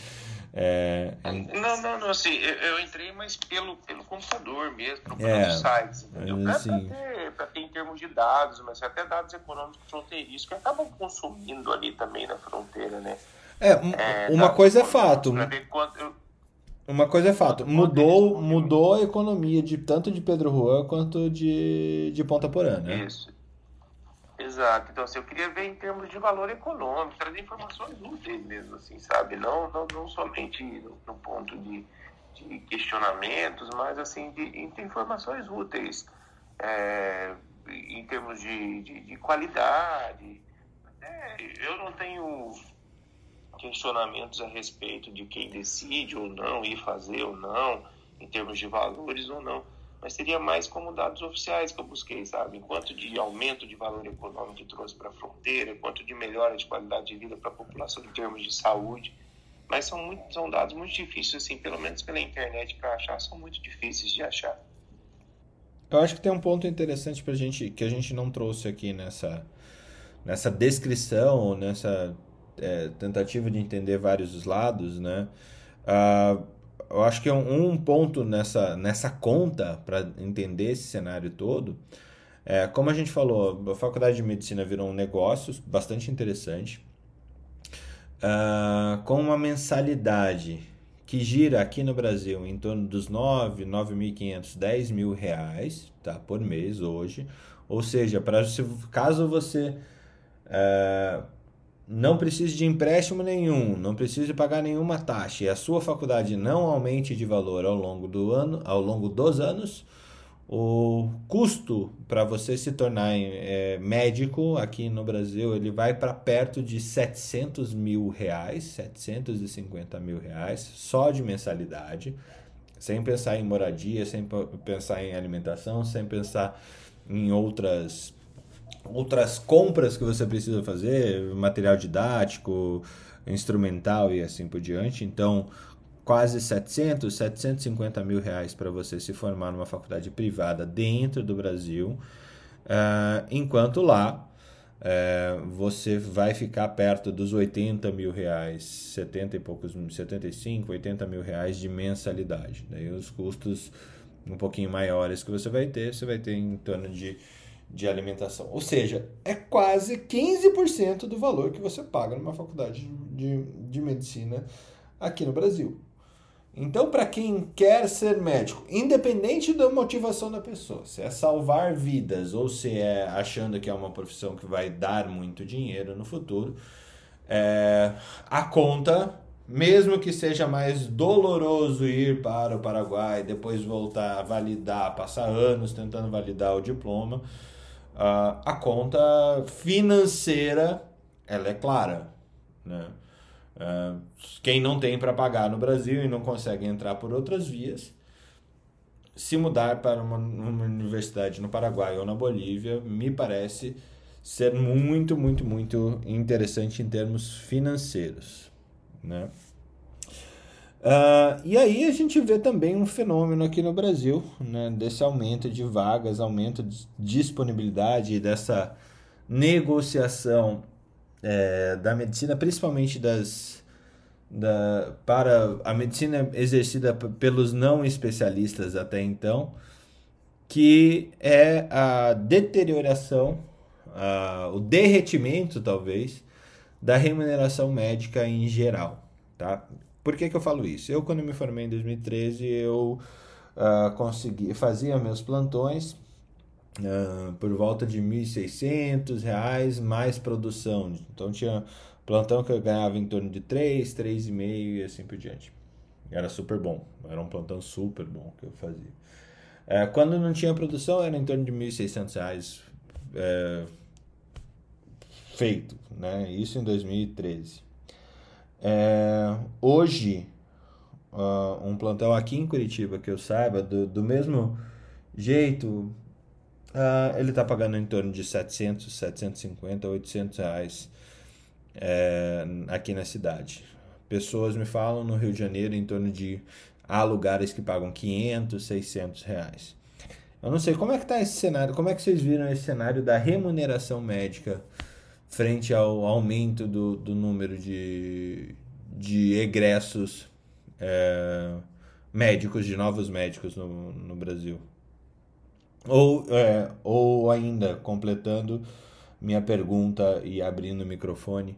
É, não, não, não, assim, eu, eu, entrei, mas pelo, pelo computador mesmo, procurando é, sites, entendeu? Para assim, ter, ter em termos de dados, mas até dados econômicos fronteiriços que acabam consumindo ali também na fronteira, né? É, é uma coisa é fato. Eu, uma coisa é fato, mudou, mudou a economia de tanto de Pedro Juan quanto de, de Ponta Porã, né? Isso. Exato. Então, assim, eu queria ver em termos de valor econômico, trazer informações úteis mesmo, assim, sabe? Não, não, não somente no, no ponto de, de, questionamentos, mas, assim, de, de informações úteis. É, em termos de, de, de qualidade. É, eu não tenho questionamentos a respeito de quem decide ou não, ir fazer ou não, em termos de valores ou não mas seria mais como dados oficiais que eu busquei, sabe? Quanto de aumento de valor econômico que trouxe para a fronteira, quanto de melhora de qualidade de vida para a população em termos de saúde. Mas são, muito, são dados muito difíceis, assim, pelo menos pela internet para achar, são muito difíceis de achar. Eu acho que tem um ponto interessante para gente que a gente não trouxe aqui nessa, nessa descrição, nessa é, tentativa de entender vários lados, né? Uh, eu acho que um, um ponto nessa, nessa conta para entender esse cenário todo é, como a gente falou, a faculdade de medicina virou um negócio bastante interessante, uh, com uma mensalidade que gira aqui no Brasil em torno dos 9, 9.500, 10 mil reais tá, por mês hoje. Ou seja, para caso você uh, não precise de empréstimo nenhum, não precise pagar nenhuma taxa e a sua faculdade não aumente de valor ao longo do ano, ao longo dos anos, o custo para você se tornar é, médico aqui no Brasil ele vai para perto de 700 mil reais, 750 mil reais só de mensalidade, sem pensar em moradia, sem pensar em alimentação, sem pensar em outras outras compras que você precisa fazer, material didático, instrumental e assim por diante. Então, quase 700, 750 mil reais para você se formar numa faculdade privada dentro do Brasil, uh, enquanto lá uh, você vai ficar perto dos 80 mil reais, 70 e poucos, 75, 80 mil reais de mensalidade. Daí os custos um pouquinho maiores que você vai ter, você vai ter em torno de de alimentação. Ou seja, é quase 15% do valor que você paga numa faculdade de, de medicina aqui no Brasil. Então, para quem quer ser médico, independente da motivação da pessoa, se é salvar vidas ou se é achando que é uma profissão que vai dar muito dinheiro no futuro, é, a conta, mesmo que seja mais doloroso ir para o Paraguai, depois voltar a validar, passar anos tentando validar o diploma, uh, a conta financeira ela é clara. Né? Uh, quem não tem para pagar no Brasil e não consegue entrar por outras vias, se mudar para uma, uma universidade no Paraguai ou na Bolívia, me parece ser muito, muito, muito interessante em termos financeiros. Né? Uh, e aí a gente vê também um fenômeno aqui no Brasil, né, desse aumento de vagas, aumento de disponibilidade, dessa negociação é, da medicina, principalmente das, da, para a medicina exercida pelos não especialistas até então, que é a deterioração o derretimento, talvez, da remuneração médica em geral, tá? Por que, que eu falo isso? Eu, quando me formei em 2013, eu uh, consegui, fazia meus plantões uh, por volta de R$ 1.600 mais produção. Então, tinha plantão que eu ganhava em torno de 3, 3,5 e assim por diante. Era super bom, era um plantão super bom que eu fazia. É, quando não tinha produção, era em torno de R$ 1.600 é, feito, né? Isso em 2013. É, hoje, uh, um plantão aqui em Curitiba, que eu saiba, do, do mesmo jeito, uh, ele está pagando em torno de 700, 750, 800 reais é, aqui na cidade. Pessoas me falam no Rio de Janeiro em torno de há lugares que pagam 500, 600 reais. Eu não sei como é que está esse cenário, como é que vocês viram esse cenário da remuneração médica frente ao aumento do, do número de, de egressos é, médicos, de novos médicos no, no Brasil. Ou, é, ou ainda, completando minha pergunta e abrindo o microfone,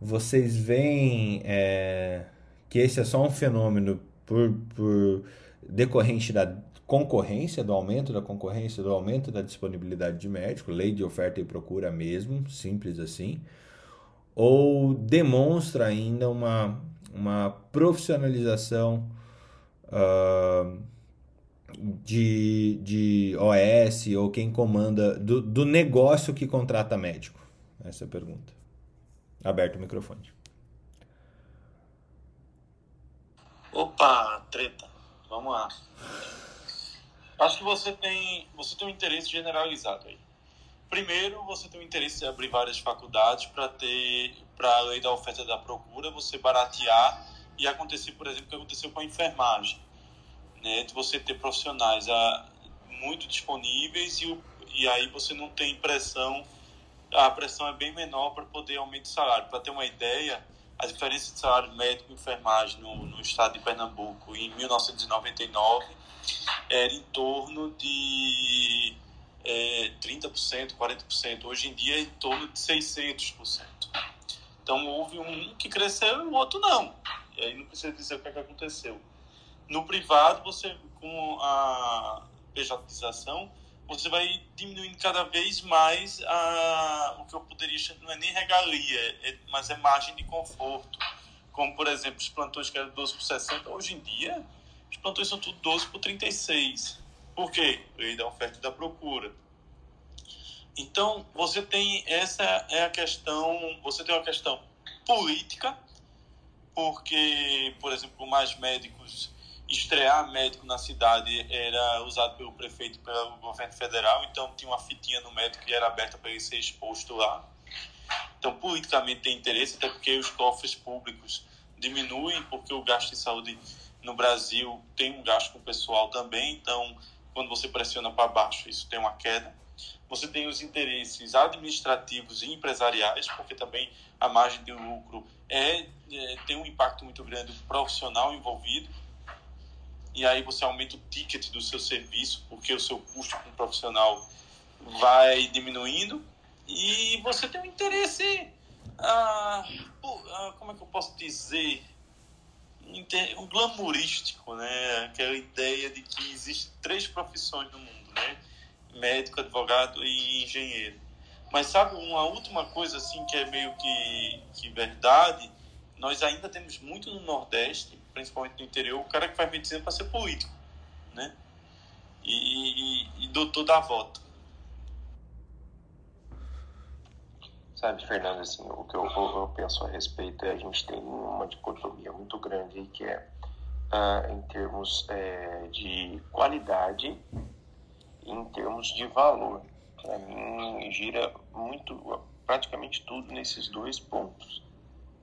vocês veem é, que esse é só um fenômeno por, por decorrente da concorrência, do aumento da concorrência, do aumento da disponibilidade de médico, lei de oferta e procura mesmo, simples assim, ou demonstra ainda uma, uma profissionalização uh, de, de OS ou quem comanda, do, do negócio que contrata médico? Essa é a pergunta. Aberto o microfone. Opa, treta. Vamos lá. Acho que você tem, você tem um interesse generalizado aí. Primeiro, você tem um interesse em abrir várias faculdades para ter, para além da oferta e da procura, você baratear e acontecer, por exemplo, o que aconteceu com a enfermagem, né? De você ter profissionais a, ah, muito disponíveis e, e aí você não tem pressão, a pressão é bem menor para poder aumentar o salário. Para ter uma ideia, a diferença de salário médico e enfermagem no, no estado de Pernambuco em 1999 era em torno de é, 30%, 40%. Hoje em dia é em torno de 600%. Então houve um que cresceu e o outro não. E aí não precisa dizer o que, é que aconteceu. No privado, você com a pejotização, você vai diminuindo cada vez mais a, o que eu poderia chamar, não é nem regalia, é, mas é margem de conforto. Como, por exemplo, os plantões que eram 12 por 60, hoje em dia, os plantões são tudo 12 por 36. Por quê? Lei da oferta e da procura. Então, você tem essa é a questão, você tem uma questão política, porque, por exemplo, mais médicos estrear médico na cidade era usado pelo prefeito pelo governo federal, então tinha uma fitinha no médico que era aberta para ele ser exposto lá. Então, politicamente tem interesse, até porque os cofres públicos diminuem, porque o gasto de saúde no Brasil tem um gasto com o pessoal também, então, quando você pressiona para baixo, isso tem uma queda. Você tem os interesses administrativos e empresariais, porque também a margem de lucro é, é tem um impacto muito grande profissional envolvido. E aí você aumenta o ticket do seu serviço, porque o seu custo com o profissional vai diminuindo. E você tem um interesse, ah, ah, como é que eu posso dizer, um glamourístico, né? Aquela ideia de que existem três profissões no mundo, né? Médico, advogado e engenheiro. Mas sabe uma última coisa assim que é meio que, que verdade, nós ainda temos muito no Nordeste principalmente no interior, o cara que faz medicina para ser político, né? E, e, e doutor da voto. Sabe, Fernando, assim, o que eu, eu, penso a respeito é a gente tem uma dicotomia muito grande aí que é uh, em termos é, de qualidade e em termos de valor. Para mim, gira muito, praticamente tudo nesses dois pontos.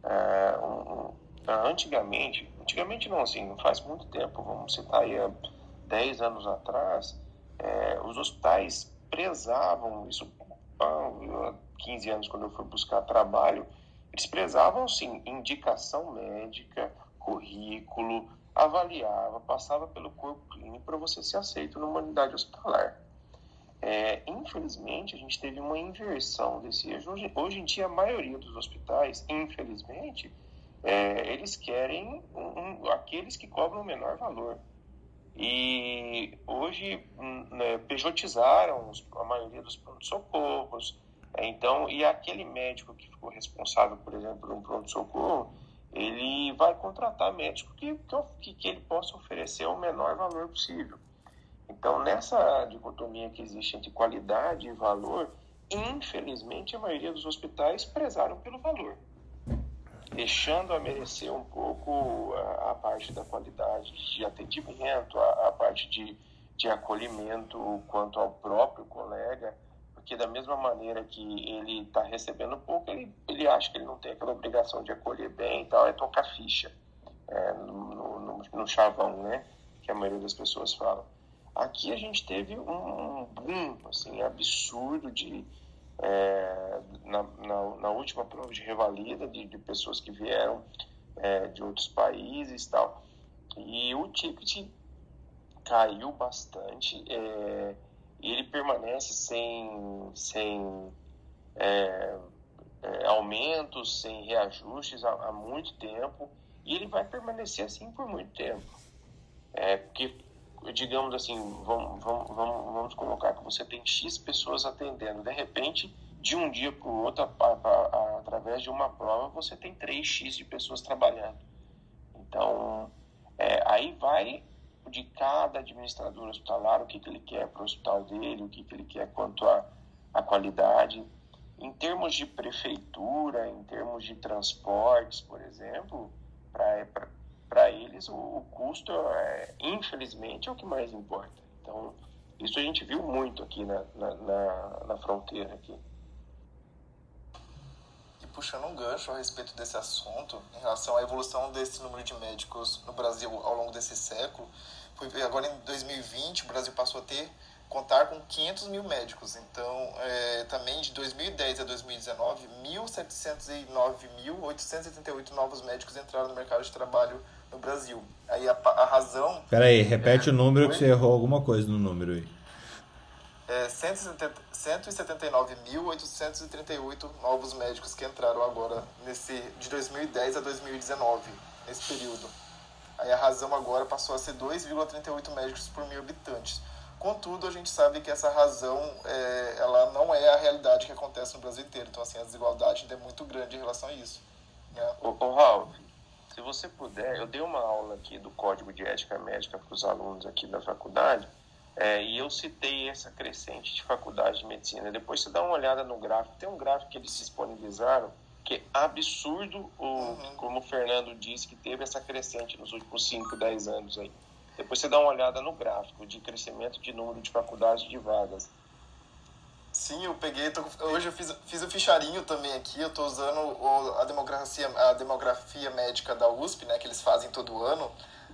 Uh, um, ah, antigamente, antigamente não, assim, não faz muito tempo, vamos citar aí, há 10 anos atrás, é, os hospitais prezavam, isso 15 anos quando eu fui buscar trabalho, eles prezavam, sim, indicação médica, currículo, avaliava, passava pelo corpo clínico para você ser aceito numa unidade hospitalar. É, infelizmente, a gente teve uma inversão desse eixo. Hoje, hoje em dia, a maioria dos hospitais, infelizmente, é, eles querem um, um, aqueles que cobram o menor valor. E hoje hum, né, pejotizaram a maioria dos pronto-socorros. Então, e aquele médico que ficou responsável, por exemplo, por um pronto-socorro, ele vai contratar médico que, que, que ele possa oferecer o menor valor possível. Então, nessa dicotomia que existe entre qualidade e valor, infelizmente a maioria dos hospitais prezaram pelo valor, deixando a merecer um pouco a, a parte da qualidade de atendimento, a, a parte de, de acolhimento quanto ao próprio colega, porque da mesma maneira que ele está recebendo pouco, ele, ele acha que ele não tem aquela obrigação de acolher bem e tal, é tocar ficha é, no, no, no chavão, né? Que a maioria das pessoas falam. Aqui a gente teve um, boom assim, absurdo de, é, na, na, na, última prova de revalida de, de pessoas que vieram é, de outros países tal. E o ticket caiu bastante. É, e ele permanece sem, sem é, é, aumentos, sem reajustes há, há, muito tempo, e ele vai permanecer assim por muito tempo. É, porque, digamos assim, vamos, vamos, vamos, vamos colocar que você tem X pessoas atendendo, de repente, de um dia para o outro, a, a, a, através de uma prova, você tem 3X de pessoas trabalhando. Então, é, aí vai de cada administrador hospitalar, o que, que ele quer para o hospital dele, o que, que ele quer quanto à a, a qualidade. Em termos de prefeitura, em termos de transportes, por exemplo, para eles o, o, custo, é, infelizmente, é o que mais importa. Então, isso a gente viu muito aqui na, na, na, na fronteira. Aqui puxando um gancho a respeito desse assunto, em relação à evolução desse número de médicos no Brasil ao longo desse século, agora em 2020 o Brasil passou a ter contar com 500 mil médicos. Então, é, também de 2010 a 2019, 1.709.888 novos médicos entraram no mercado de trabalho no Brasil. Aí a, a razão. Peraí, repete é, o número foi... que você errou alguma coisa no número aí é, 179.838 novos médicos que entraram agora nesse de 2010 a 2019, nesse período. Aí a razão agora passou a ser 2,38 médicos por mil habitantes. Contudo, a gente sabe que essa razão é, ela não é a realidade que acontece no Brasil inteiro. Então, assim, a desigualdade ainda é muito grande em relação a isso. Né? Ô, ô Raul, se você puder, eu dei uma aula aqui do Código de Ética Médica para os alunos aqui da faculdade é, e eu citei essa crescente de faculdade de medicina. Depois você dá uma olhada no gráfico. Tem um gráfico que eles disponibilizaram que é absurdo, o, uhum. como o Fernando disse, que teve essa crescente nos últimos 5, 10 anos aí. Depois você dá uma olhada no gráfico de crescimento de número de faculdades de vagas. Sim, eu peguei, tô, hoje eu fiz, fiz o ficharinho também aqui, eu estou usando o, a, demografia, a demografia médica da USP, né, que eles fazem todo ano.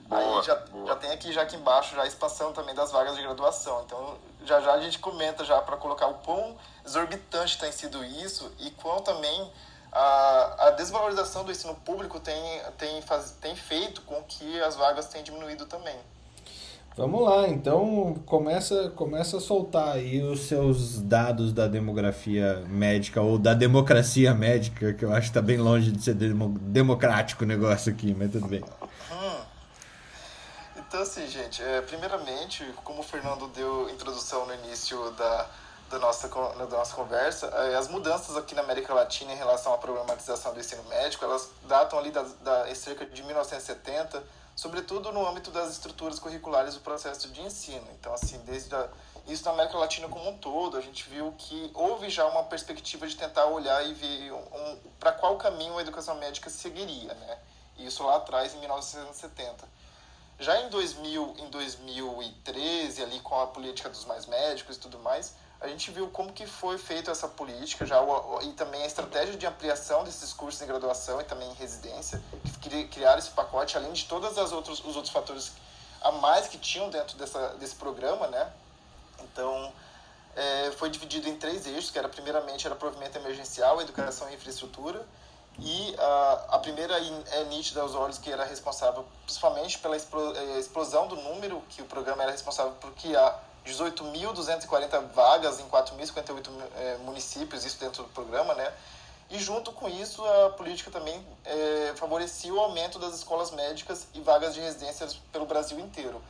Boa, Aí já, boa. já tem aqui já aqui embaixo já a expansão também das vagas de graduação. Então já já a gente comenta já para colocar o quão exorbitante tem sido isso e quão também a, a desvalorização do ensino público tem, tem, faz, tem feito com que as vagas tenham diminuído também. Vamos lá, então começa, começa a soltar aí os seus dados da demografia médica ou da democracia médica, que eu acho que está bem longe de ser democrático o negócio aqui, mas tudo bem. Então, assim, gente, é, primeiramente, como o Fernando deu introdução no início da, da, nossa, da nossa conversa, é, as mudanças aqui na América Latina em relação à problematização do ensino médico, elas datam ali da, da cerca de 1970, sobretudo no âmbito das estruturas curriculares do processo de ensino. Então, assim, desde a, isso na América Latina como um todo, a gente viu que houve já uma perspectiva de tentar olhar e ver um, um, para qual caminho a educação médica seguiria, né? Isso lá atrás, em 1970. Já em 2000, em 2013, ali com a política dos mais médicos e tudo mais, a gente viu como que foi feita essa política já e também a estratégia de ampliação desses cursos em graduação e também em residência, que criaram esse pacote, além de todos as outros, os outros fatores a mais que tinham dentro dessa, desse programa, né? Então, é, foi dividido em três eixos, que era primeiramente era provimento emergencial, educação e infraestrutura, e uh, a primeira é nítida aos olhos que era responsável principalmente pela eh, explosão do número, que o programa era responsável por criar 18.240 vagas em 4.058 é, municípios, isso dentro do programa, né? E junto com isso, a política também é, favorecia o aumento das escolas médicas e vagas de residências pelo Brasil inteiro,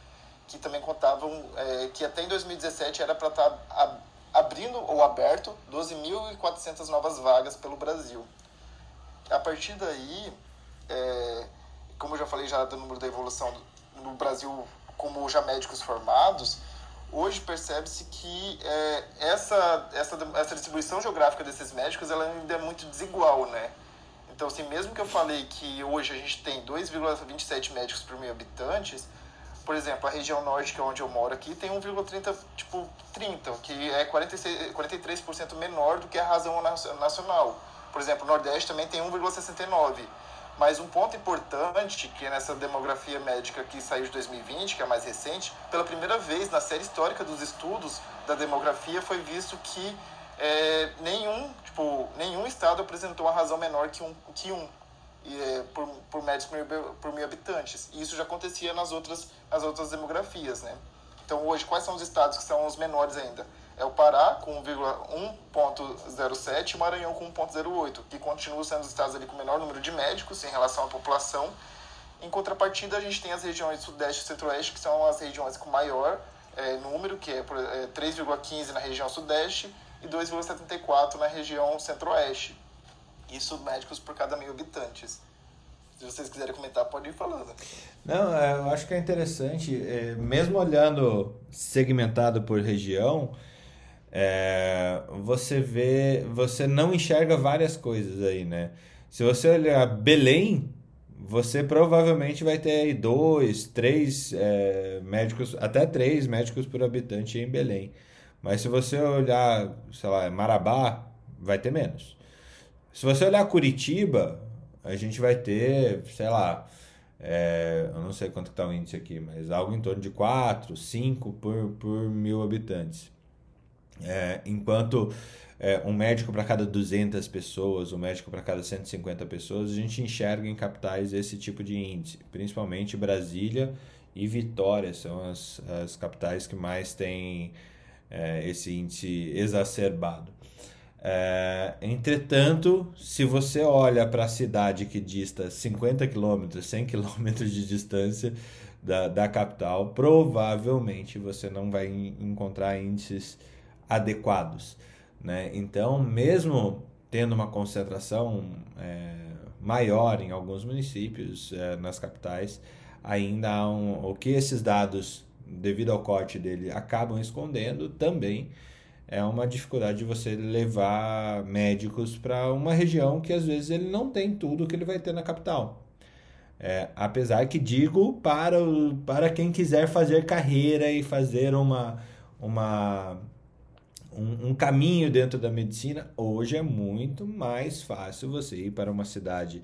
que também contavam é, que até em 2017 era para estar tá abrindo ou aberto 12.400 novas vagas pelo Brasil. A partir daí, é, como eu já falei já do número da evolução no Brasil como já médicos formados, hoje percebe-se que é, essa, essa, essa distribuição geográfica desses médicos ela ainda é muito desigual, né? Então, assim, mesmo que eu falei que hoje a gente tem 2,27 médicos por mil habitantes, por exemplo, a região norte, que é onde eu moro aqui, tem 1,30, tipo, 30, que é 46, 43% menor do que a razão nacional. Por exemplo, o Nordeste também tem 1,69. Mas um ponto importante, que é nessa demografia médica que saiu de 2020, que é a mais recente, pela primeira vez na série histórica dos estudos da demografia foi visto que é, nenhum, tipo, nenhum estado apresentou uma razão menor que um, que um e, é, por, por médicos por por mil habitantes. E isso já acontecia nas outras, nas outras demografias, né? Então, hoje, quais são os estados que são os menores ainda? É o Pará com 1,07 e o Maranhão com 1,08, que continuam sendo os estados ali com o menor número de médicos em relação à população. Em contrapartida, a gente tem as regiões Sudeste e Centro-Oeste, que são as regiões com maior é, número, que é, é 3,15 na região Sudeste e 2,74 na região Centro-Oeste. Isso médicos por cada mil habitantes. Se vocês quiserem comentar, pode ir falando. Não, é, eu acho que é interessante, é, mesmo olhando segmentado por região, é, você vê, você não enxerga várias coisas aí, né? Se você olhar Belém, você provavelmente vai ter aí dois, três é, médicos, até três médicos por habitante em Belém. Mas se você olhar, sei lá, Marabá, vai ter menos. Se você olhar Curitiba, a gente vai ter, sei lá, é, eu não sei quanto está o índice aqui, mas algo em torno de 4, 5 por, por mil habitantes. É, enquanto é, um médico para cada 200 pessoas, um médico para cada 150 pessoas, a gente enxerga em capitais esse tipo de índice. Principalmente Brasília e Vitória são as, as capitais que mais têm é, esse índice exacerbado. É, entretanto, se você olha para a cidade que dista 50 km, 100 km de distância da, da capital, provavelmente você não vai encontrar índices adequados. Né? Então, mesmo tendo uma concentração é, maior em alguns municípios, é, nas capitais, ainda há um, o que esses dados, devido ao corte dele, acabam escondendo também é uma dificuldade de você levar médicos para uma região que às vezes ele não tem tudo que ele vai ter na capital. É, apesar que digo para, o, para quem quiser fazer carreira e fazer uma, uma um, um, caminho dentro da medicina, hoje é muito mais fácil você ir para uma cidade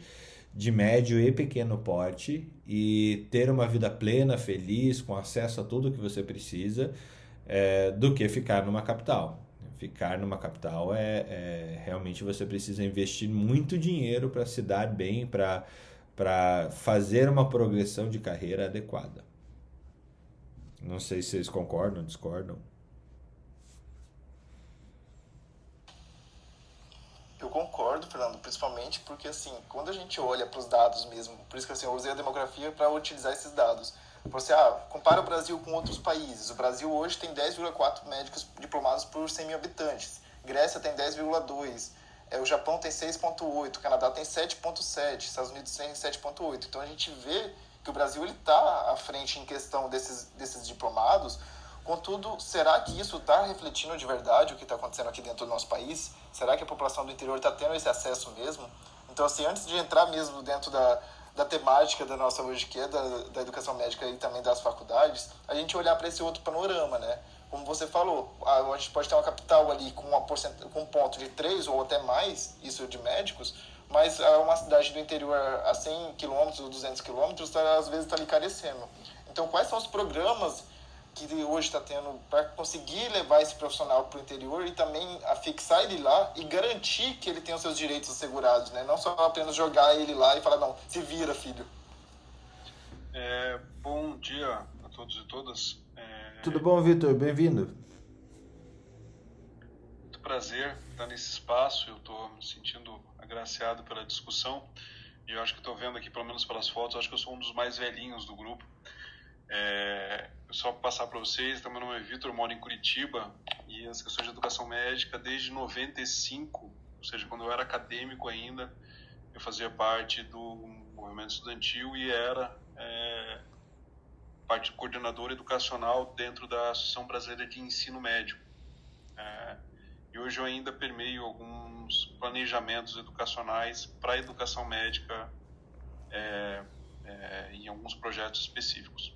de médio e pequeno porte e ter uma vida plena, feliz, com acesso a tudo que você precisa, é, do que ficar numa capital. Ficar numa capital é, é realmente você precisa investir muito dinheiro para se dar bem, para fazer uma progressão de carreira adequada. Não sei se vocês concordam, discordam. Eu concordo, Fernando, principalmente porque assim, quando a gente olha para os dados mesmo, por isso que assim, eu usei a demografia para utilizar esses dados. Você ah, compara o Brasil com outros países. O Brasil hoje tem 10,4 médicos diplomados por 100 mil habitantes. Grécia tem 10,2. É, o Japão tem 6,8. O Canadá tem 7,7. Estados Unidos tem 7,8. Então a gente vê que o Brasil está à frente em questão desses, desses diplomados Contudo, será que isso está refletindo de verdade o que está acontecendo aqui dentro do nosso país? Será que a população do interior está tendo esse acesso mesmo? Então, assim, antes de entrar mesmo dentro da, da temática da nossa hoje, que é da, da educação médica e também das faculdades, a gente olhar para esse outro panorama, né? Como você falou, a gente pode ter uma capital ali com, uma porcent... com um ponto de 3 ou até mais, isso de médicos, mas uma cidade do interior a 100 km ou 200 km, tá, às vezes está ali carecendo. Então, quais são os programas que hoje está tendo para conseguir levar esse profissional para o interior e também afixar ele lá e garantir que ele tenha os seus direitos assegurados, né? Não só apenas jogar ele lá e falar, não, se vira, filho. É, bom dia a todos e todas. É... Tudo bom, Vitor? Bem-vindo. Muito prazer estar nesse espaço. Eu estou me sentindo agraciado pela discussão. E eu acho que estou vendo aqui, pelo menos pelas fotos, acho que eu sou um dos mais velhinhos do grupo. É, só passar para vocês, então, meu nome é Vitor, moro em Curitiba e as questões de educação médica desde 95, ou seja, quando eu era acadêmico ainda, eu fazia parte do movimento estudantil e era é, parte coordenadora educacional dentro da Associação Brasileira de Ensino Médio. É, e hoje eu ainda permeio alguns planejamentos educacionais para a educação médica é, é, em alguns projetos específicos.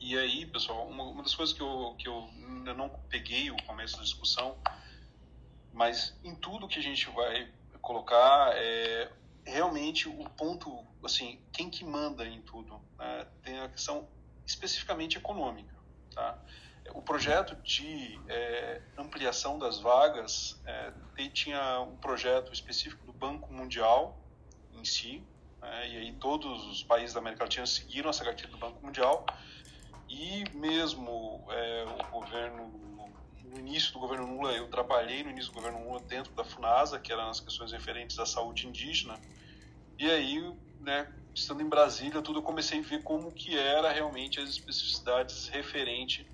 E aí, pessoal, uma, uma, das coisas que eu, que eu ainda não peguei o começo da discussão, mas em tudo que a gente vai colocar, é realmente o ponto, assim, quem que manda em tudo? Né? Tem a questão especificamente econômica, tá? O projeto de é, ampliação das vagas é, tinha um projeto específico do Banco Mundial em si, né? e aí todos os países da América Latina seguiram essa cartilha do Banco Mundial, e mesmo é, o governo, no início do governo Lula, eu trabalhei no início do governo Lula dentro da FUNASA, que era nas questões referentes à saúde indígena. E aí, né, estando em Brasília, tudo eu comecei a ver como que era realmente as especificidades referente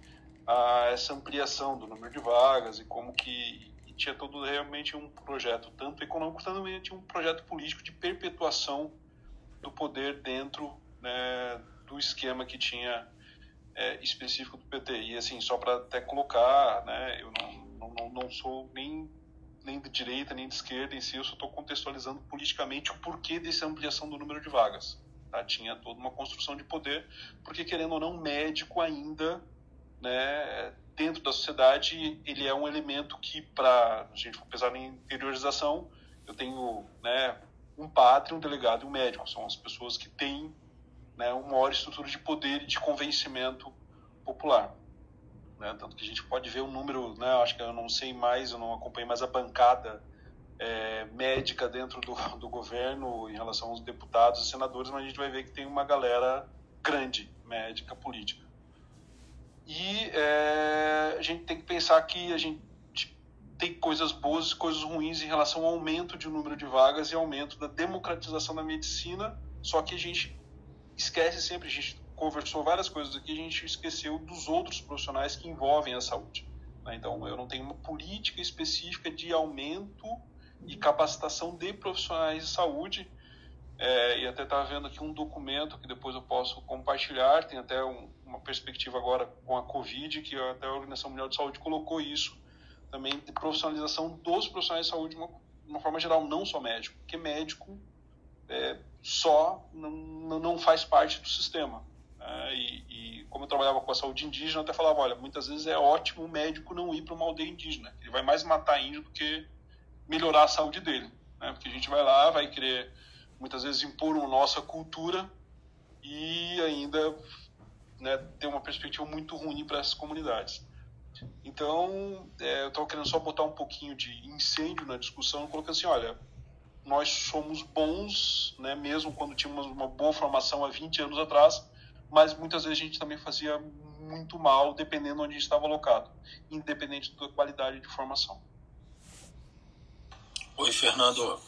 a essa ampliação do número de vagas e como que e tinha todo realmente um projeto tanto econômico também tinha um projeto político de perpetuação do poder dentro né, do esquema que tinha é, específico do PT. E assim, só para até colocar, né, eu não, não, não sou nem, nem de direita nem de esquerda em si, eu só estou contextualizando politicamente o porquê dessa ampliação do número de vagas. Tá? Tinha toda uma construção de poder, porque querendo ou não, médico ainda, né, dentro da sociedade, ele é um elemento que, para a gente for pensar em interiorização, eu tenho né, um padre, um delegado e um médico. São as pessoas que têm né, uma maior estrutura de poder e de convencimento popular. Né? Tanto que a gente pode ver o número, né, acho que eu não sei mais, eu não acompanhei mais a bancada é, médica dentro do, do governo em relação aos deputados e senadores, mas a gente vai ver que tem uma galera grande médica política. E é, a gente tem que pensar que a gente tem coisas boas e coisas ruins em relação ao aumento de número de vagas e aumento da democratização da medicina, só que a gente esquece sempre, a gente conversou várias coisas aqui, a gente esqueceu dos outros profissionais que envolvem a saúde. Né? Então, eu não tenho uma política específica de aumento e capacitação de profissionais de saúde. É, e até estava vendo aqui um documento que depois eu posso compartilhar, tem até um, uma perspectiva agora com a Covid, que até a Organização Mundial de Saúde colocou isso, também de profissionalização dos profissionais de saúde de uma, uma forma geral, não só médico, porque médico é, só não, não faz parte do sistema. É, e, e, como eu trabalhava com a saúde indígena, eu até falava, olha, muitas vezes é ótimo o médico não ir para uma aldeia indígena. Ele vai mais matar índio do que melhorar a saúde dele. Né? Porque a gente vai lá, vai querer muitas vezes impor uma nossa cultura e ainda né, ter uma perspectiva muito ruim para essas comunidades. Então, é, eu estava querendo só botar um pouquinho de incêndio na discussão, colocando assim, olha, nós somos bons, né, mesmo quando tínhamos uma boa formação há 20 anos atrás, mas muitas vezes a gente também fazia muito mal, dependendo onde a gente estava alocado, independente da qualidade de formação. Oi, Fernando.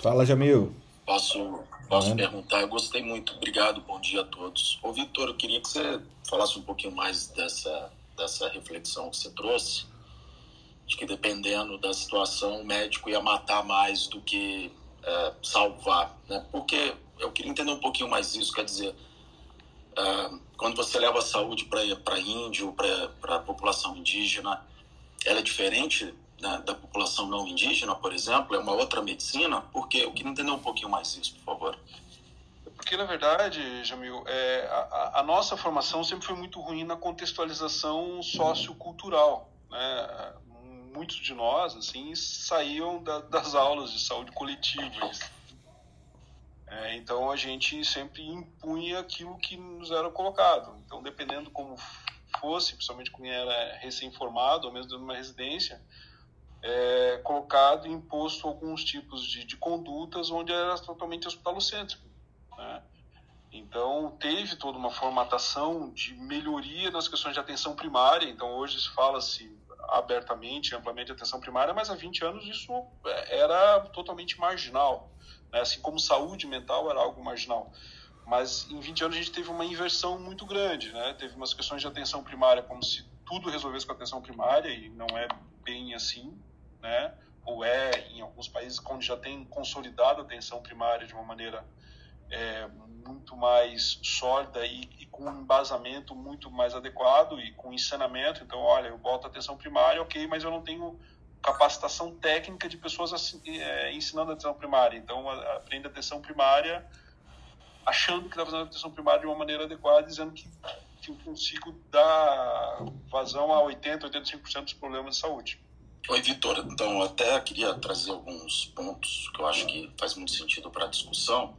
Fala, Jamil. Posso, posso perguntar? Eu gostei muito. Obrigado, bom dia a todos. Ô, Vitor, eu queria que você falasse um pouquinho mais dessa, dessa reflexão que você trouxe de que dependendo da situação o médico ia matar mais do que é, salvar, né? Porque eu queria entender um pouquinho mais isso, quer dizer, é, quando você leva a saúde para índio, para a população indígena, ela é diferente né, da população não indígena, por exemplo? É uma outra medicina? Porque eu queria entender um pouquinho mais isso, por favor. Porque, na verdade, Jamil, é, a, a nossa formação sempre foi muito ruim na contextualização sociocultural. Né? Muitos de nós assim saíam da, das aulas de saúde coletiva. É, então a gente sempre impunha aquilo que nos era colocado. Então, dependendo como fosse, principalmente quem era recém-formado ou mesmo de uma residência, é, colocado e imposto alguns tipos de, de condutas onde era totalmente hospitalocêntrico. Né? Então, teve toda uma formatação de melhoria nas questões de atenção primária. Então, hoje se fala-se abertamente, amplamente atenção primária, mas há 20 anos isso era totalmente marginal. Né? Assim como saúde mental era algo marginal. Mas em 20 anos a gente teve uma inversão muito grande. Né? Teve umas questões de atenção primária como se tudo resolvesse com atenção primária, e não é bem assim. Né? Ou é em alguns países onde já tem consolidado a atenção primária de uma maneira é, muito mais sólida e, e, com um embasamento muito mais adequado e com ensinamento. Então, olha, eu boto atenção primária, ok, mas eu não tenho capacitação técnica de pessoas assim, é, ensinando atenção primária. Então, aprende atenção primária achando que está fazendo atenção primária de uma maneira adequada, dizendo que, que eu consigo dar vazão a 80%, 85% dos problemas de saúde. Oi, Vitor. Então, até queria trazer alguns pontos que eu acho que faz muito sentido para a discussão.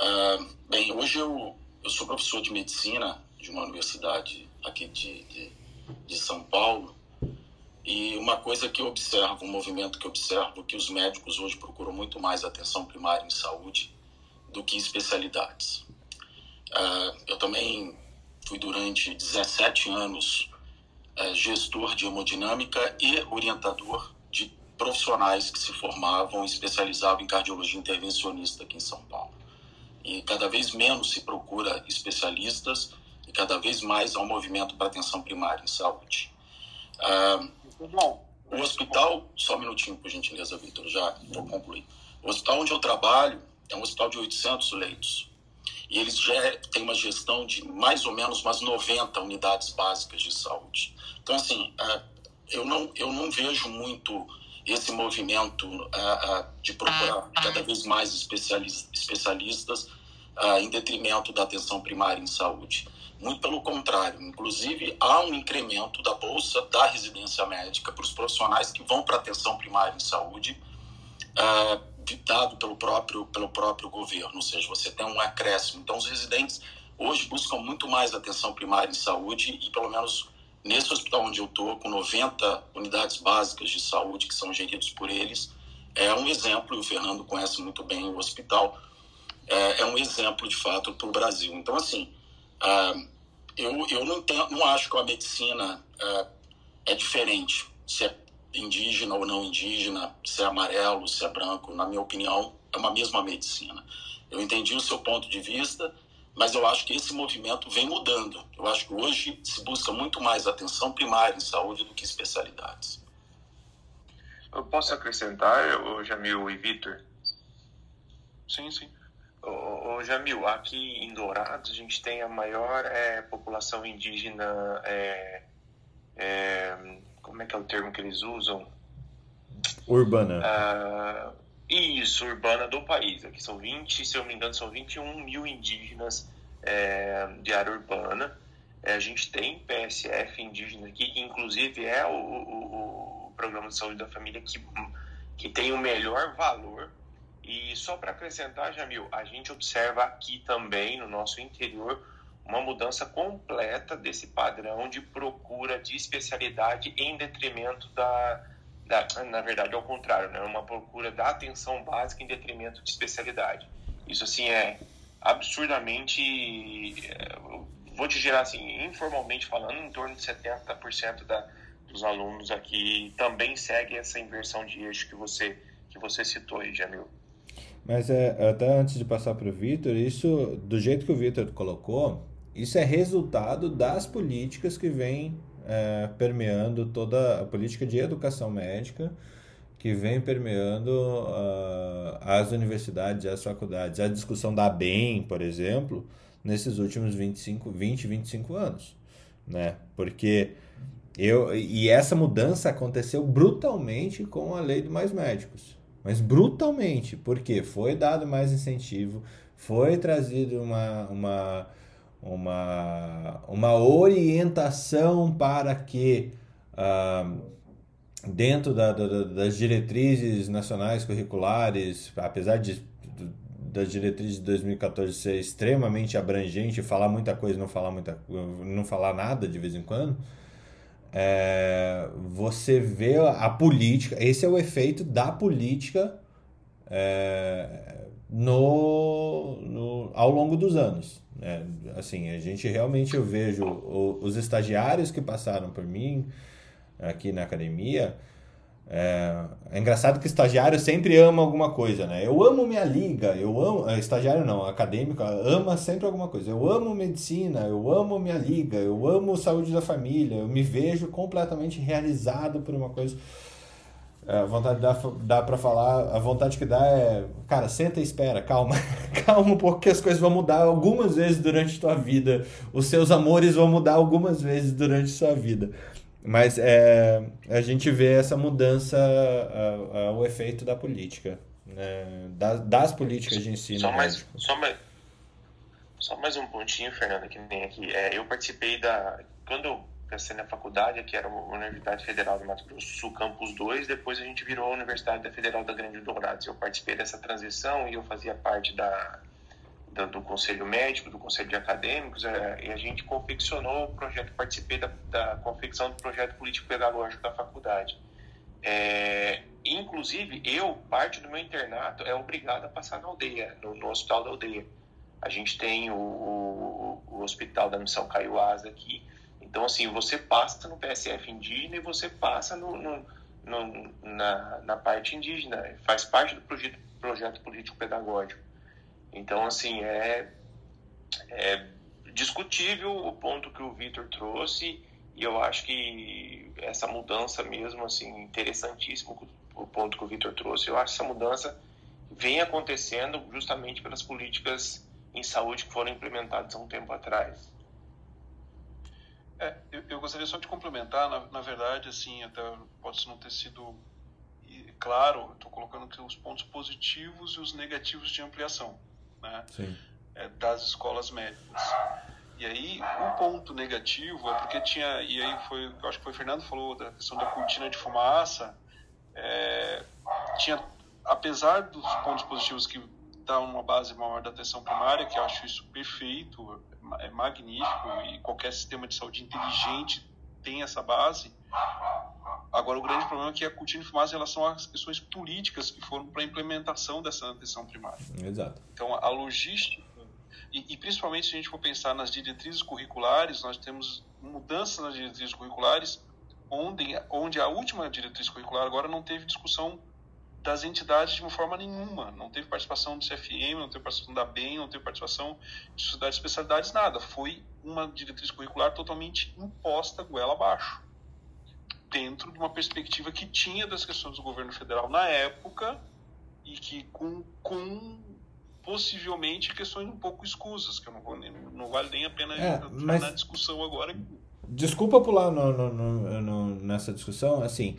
Uh, bem, hoje eu, eu sou professor de medicina de uma universidade aqui de, de, de São Paulo e uma coisa que eu observo, um movimento que eu observo, que os médicos hoje procuram muito mais atenção primária em saúde do que especialidades. Uh, eu também fui durante 17 anos uh, gestor de hemodinâmica e orientador de profissionais que se formavam e especializavam em cardiologia intervencionista aqui em São Paulo e cada vez menos se procura especialistas e cada vez mais há um movimento para atenção primária em saúde. Ah, o hospital, só um minutinho, por gentileza, Vitor, já vou concluir. O hospital onde eu trabalho é um hospital de 800 leitos. E eles já têm uma gestão de mais ou menos umas 90 unidades básicas de saúde. Então, assim, ah, eu não, eu não vejo muito esse movimento uh, uh, de procurar cada vez mais especialistas uh, em detrimento da atenção primária em saúde. Muito pelo contrário, inclusive há um incremento da bolsa da residência médica para os profissionais que vão para a atenção primária em saúde, dado pelo próprio, pelo próprio governo, ou seja, você tem um acréscimo. Então, os residentes hoje buscam muito mais atenção primária em saúde e, pelo menos nesse hospital onde eu estou, com 90 unidades básicas de saúde que são geridos por eles, é um exemplo, e o Fernando conhece muito bem o hospital, é, é um exemplo de fato para o Brasil. Então, assim, uh, eu, eu não, tenho, não acho que a medicina uh, é diferente, se é indígena ou não indígena, se é amarelo, se é branco, na minha opinião, é uma mesma medicina. Eu entendi o seu ponto de vista, mas eu acho que esse movimento vem mudando. Eu acho que hoje se busca muito mais atenção primária em saúde do que especialidades. Eu posso acrescentar, Jamil e Vitor? Sim, sim. Ô, ô, Jamil, aqui em Dourados a gente tem a maior é, população indígena. É, é, como é que é o termo que eles usam? Urbana. Ah, isso, urbana do país. Aqui são 20, se eu não me engano, são 21 mil indígenas é, de área urbana. É, a gente tem PSF indígena aqui, que inclusive é o, o, o programa de saúde da família que, que tem o melhor valor e só para acrescentar, Jamil, a gente observa aqui também no nosso interior uma mudança completa desse padrão de procura de especialidade em detrimento da, da na verdade ao contrário, né? Uma procura da atenção básica em detrimento de especialidade. Isso assim é absurdamente, é, vou te gerar assim, informalmente falando, em torno de 70% da, dos alunos aqui também seguem essa inversão de eixo que você que você citou aí, Jamil. Mas é, até antes de passar para o Vitor, isso, do jeito que o Vitor colocou, isso é resultado das políticas que vem é, permeando toda a política de educação médica, que vem permeando uh, as universidades, as faculdades. A discussão da BEM, por exemplo, nesses últimos 25, 20, 25 anos. Né? Porque eu, e essa mudança aconteceu brutalmente com a lei do Mais Médicos mas brutalmente, porque foi dado mais incentivo, foi trazido uma, uma, uma, uma orientação para que, ah, dentro da, da, das diretrizes nacionais curriculares, apesar de das diretrizes de 2014 ser extremamente abrangente, falar muita coisa, não falar muita, não falar nada de vez em quando, é, você vê a política, esse é o efeito da política é, no, no, ao longo dos anos. Né? Assim, a gente realmente eu vejo os estagiários que passaram por mim aqui na academia. É, é, engraçado que estagiário sempre ama alguma coisa, né? Eu amo minha liga, eu amo. É, estagiário não, acadêmico ama sempre alguma coisa. Eu amo medicina, eu amo minha liga, eu amo saúde da família, eu me vejo completamente realizado por uma coisa. É, a vontade dá, dá para falar, a vontade que dá é, cara, senta e espera, calma, <laughs> calma um pouco as coisas vão mudar algumas vezes durante tua vida, os seus amores vão mudar algumas vezes durante a sua vida. Mas é, a gente vê essa mudança, a, a, o efeito da política, né? das, das políticas de ensino. Só mais, só mais, só mais um pontinho, Fernanda, que nem aqui. É, eu participei da. Quando comecei na faculdade, que era a Universidade Federal do Mato Grosso do Sul, Campus 2, depois a gente virou a Universidade da Federal da Grande Dourados. Eu participei dessa transição e eu fazia parte da, da do Conselho Médico, do Conselho de Acadêmicos, é, e a gente confeccionou o projeto, participei da, da confecção do projeto político-pedagógico da faculdade. É, inclusive, eu, parte do meu internato, é obrigado a passar na aldeia, no, no hospital da aldeia. A gente tem o, o, o Hospital da Missão Caiuás aqui, então, assim, você passa no PSF indígena e você passa no, no, no na, na parte indígena, faz parte do projeto, projeto político-pedagógico. Então, assim, é, é discutível o ponto que o Vitor trouxe e eu acho que essa mudança mesmo, assim, interessantíssimo o ponto que o Vitor trouxe, eu acho que essa mudança vem acontecendo justamente pelas políticas em saúde que foram implementadas há um tempo atrás. É, eu, eu, gostaria só de complementar, na, na, verdade, assim, até pode não ter sido claro, estou colocando aqui os pontos positivos e os negativos de ampliação né, é, das escolas médicas. E aí, um ponto negativo é porque tinha, e aí foi, eu acho que foi o Fernando falou da questão da cortina de fumaça, é, tinha, apesar dos pontos positivos que dá uma base maior da atenção primária, que eu acho isso perfeito, é magnífico e qualquer sistema de saúde inteligente tem essa base. Agora, o grande problema é que a cortina de fumaça em relação às questões políticas que foram para a implementação dessa atenção primária. Exato. Então, a logística, e, e, principalmente se a gente for pensar nas diretrizes curriculares, nós temos mudanças nas diretrizes curriculares, onde, onde a última diretriz curricular agora não teve discussão das entidades de uma forma nenhuma. Não teve participação do CFM, não teve participação da BEM, não teve participação de sociedades de especialidades, nada. Foi uma diretriz curricular totalmente imposta goela abaixo, dentro de uma perspectiva que tinha das questões do governo federal na época e que com, com possivelmente questões um pouco escusas, que eu não, vou, não vale nem a pena é, mas... na discussão agora. Desculpa pular no, no, no, nessa discussão, assim,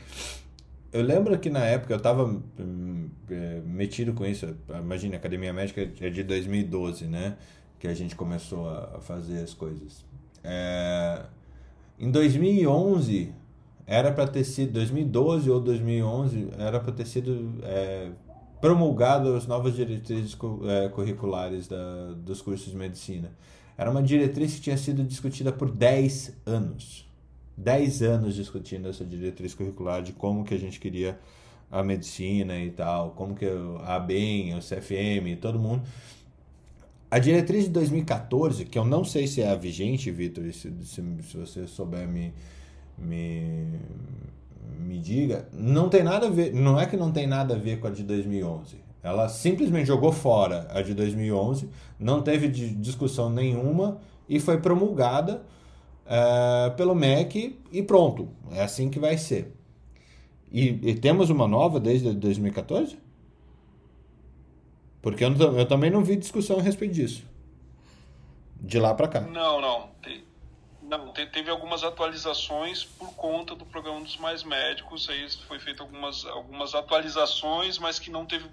eu lembro que na época eu estava hum, é, metido com isso. Imagina, a Academia Médica é de 2012, né? Que a gente começou a fazer as coisas. É... Em 2011, era para ter sido, 2012 ou 2011, era para ter sido é, promulgado as novas diretrizes é, curriculares da, dos cursos de medicina. Era uma diretriz que tinha sido discutida por 10 anos. 10 anos discutindo essa diretriz curricular de como que a gente queria a medicina e tal, como que a ABEM, o CFM, todo mundo. A diretriz de 2014, que eu não sei se é a vigente, Vitor, se, se, se, você souber me, me, me diga, não tem nada a ver, não é que não tem nada a ver com a de 2011. Ela simplesmente jogou fora a de 2011, não teve discussão nenhuma e foi promulgada uh, pelo MEC e pronto. É assim que vai ser. E, e temos uma nova desde 2014? Porque eu, eu, também não vi discussão a respeito disso. De lá para cá. Não, não. Não, teve algumas atualizações por conta do programa dos mais médicos. Aí foi feito algumas, algumas atualizações, mas que não teve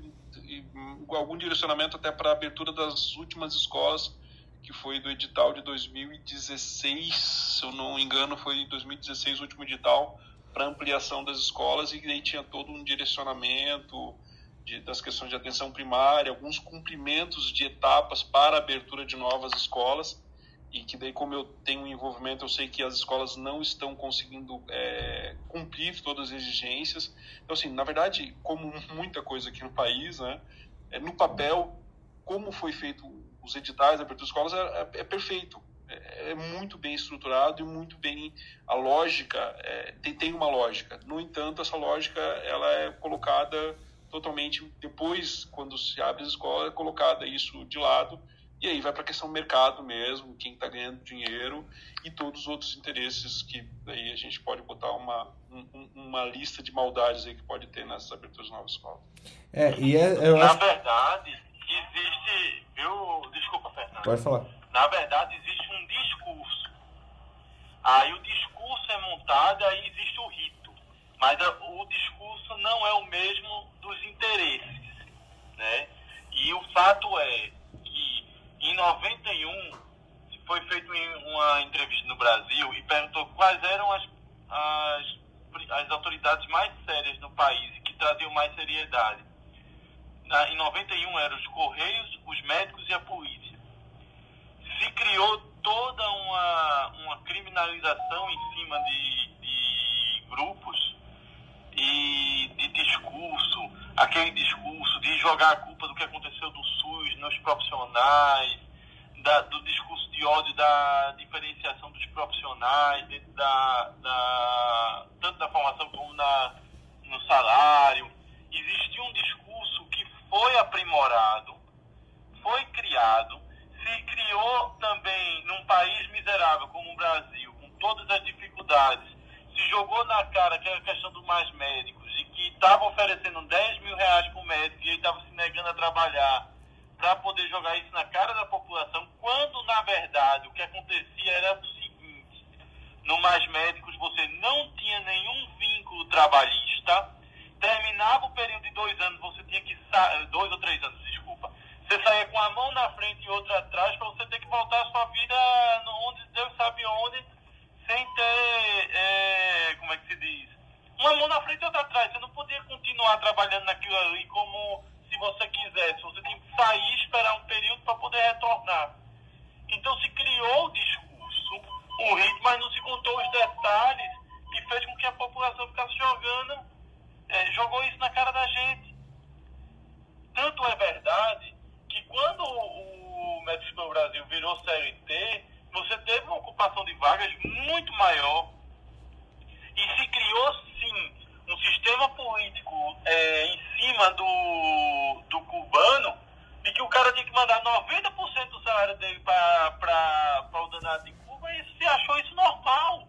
algum direcionamento até para a abertura das últimas escolas que foi do edital de 2016, se eu não engano, foi em 2016 o último edital para ampliação das escolas e aí tinha todo um direcionamento de, das questões de atenção primária, alguns cumprimentos de etapas para a abertura de novas escolas e que daí como eu tenho um envolvimento eu sei que as escolas não estão conseguindo é, cumprir todas as exigências. Então assim na verdade como muita coisa aqui no país né é, no papel como foi feito os editais da abertura de escolas é, é, é perfeito. É, é muito bem estruturado e muito bem a lógica é, tem, tem uma lógica. No entanto essa lógica ela é colocada totalmente depois quando se abre a escola é colocada isso de lado e aí vai para a questão mercado mesmo, quem está ganhando dinheiro e todos os outros interesses que daí a gente pode botar uma, um, uma lista de maldades aí que pode ter nessas aberturas de novas escolas. É, e é, eu Na acho... verdade, existe. Eu, desculpa, Fernando. Pode falar. Na verdade, existe um discurso. Aí o discurso é montado, aí existe o rito. Mas o discurso não é o mesmo dos interesses. Né? E o fato é em 91, foi feita uma entrevista no Brasil e perguntou quais eram as, as, as autoridades mais sérias no país e que traziam mais seriedade. Na, em 91 eram os Correios, os médicos e a polícia. Se criou toda uma, uma criminalização em cima de, de grupos e de discurso, aquele discurso de jogar a culpa do que aconteceu do SUS nos profissionais, da, do discurso de ódio da diferenciação dos profissionais, da, da, tanto da formação como na, no salário. Existia um discurso que foi aprimorado, foi criado, se criou também num país miserável como o Brasil, com todas as dificuldades, se jogou na cara que era a questão dos mais médicos e que estava oferecendo 10 mil reais para o médico e ele estava se negando a trabalhar para poder jogar isso na cara da população, quando na verdade o que acontecia era o seguinte: no Mais Médicos você não tinha nenhum vínculo trabalhista, terminava o período de dois anos, você tinha que dois ou três anos, desculpa, você saía com a mão na frente e outra atrás para você ter que voltar a sua vida onde Deus sabe onde, sem ter, é, como é que se diz, uma mão na frente e outra atrás. Você não podia continuar trabalhando naquilo ali como se você quisesse. Você tem que sair, esperar um período para poder retornar. Então se criou o discurso, o ritmo, mas não se contou os detalhes que fez com que a população ficasse jogando, é, jogou isso na cara da gente. Tanto é verdade que quando o Médicos pelo Brasil virou CLT, você teve uma ocupação de vagas muito maior e se criou sim um sistema político é, em cima do, do cubano e que o cara tinha que mandar 90% do salário dele para o danado de Cuba e se achou isso normal.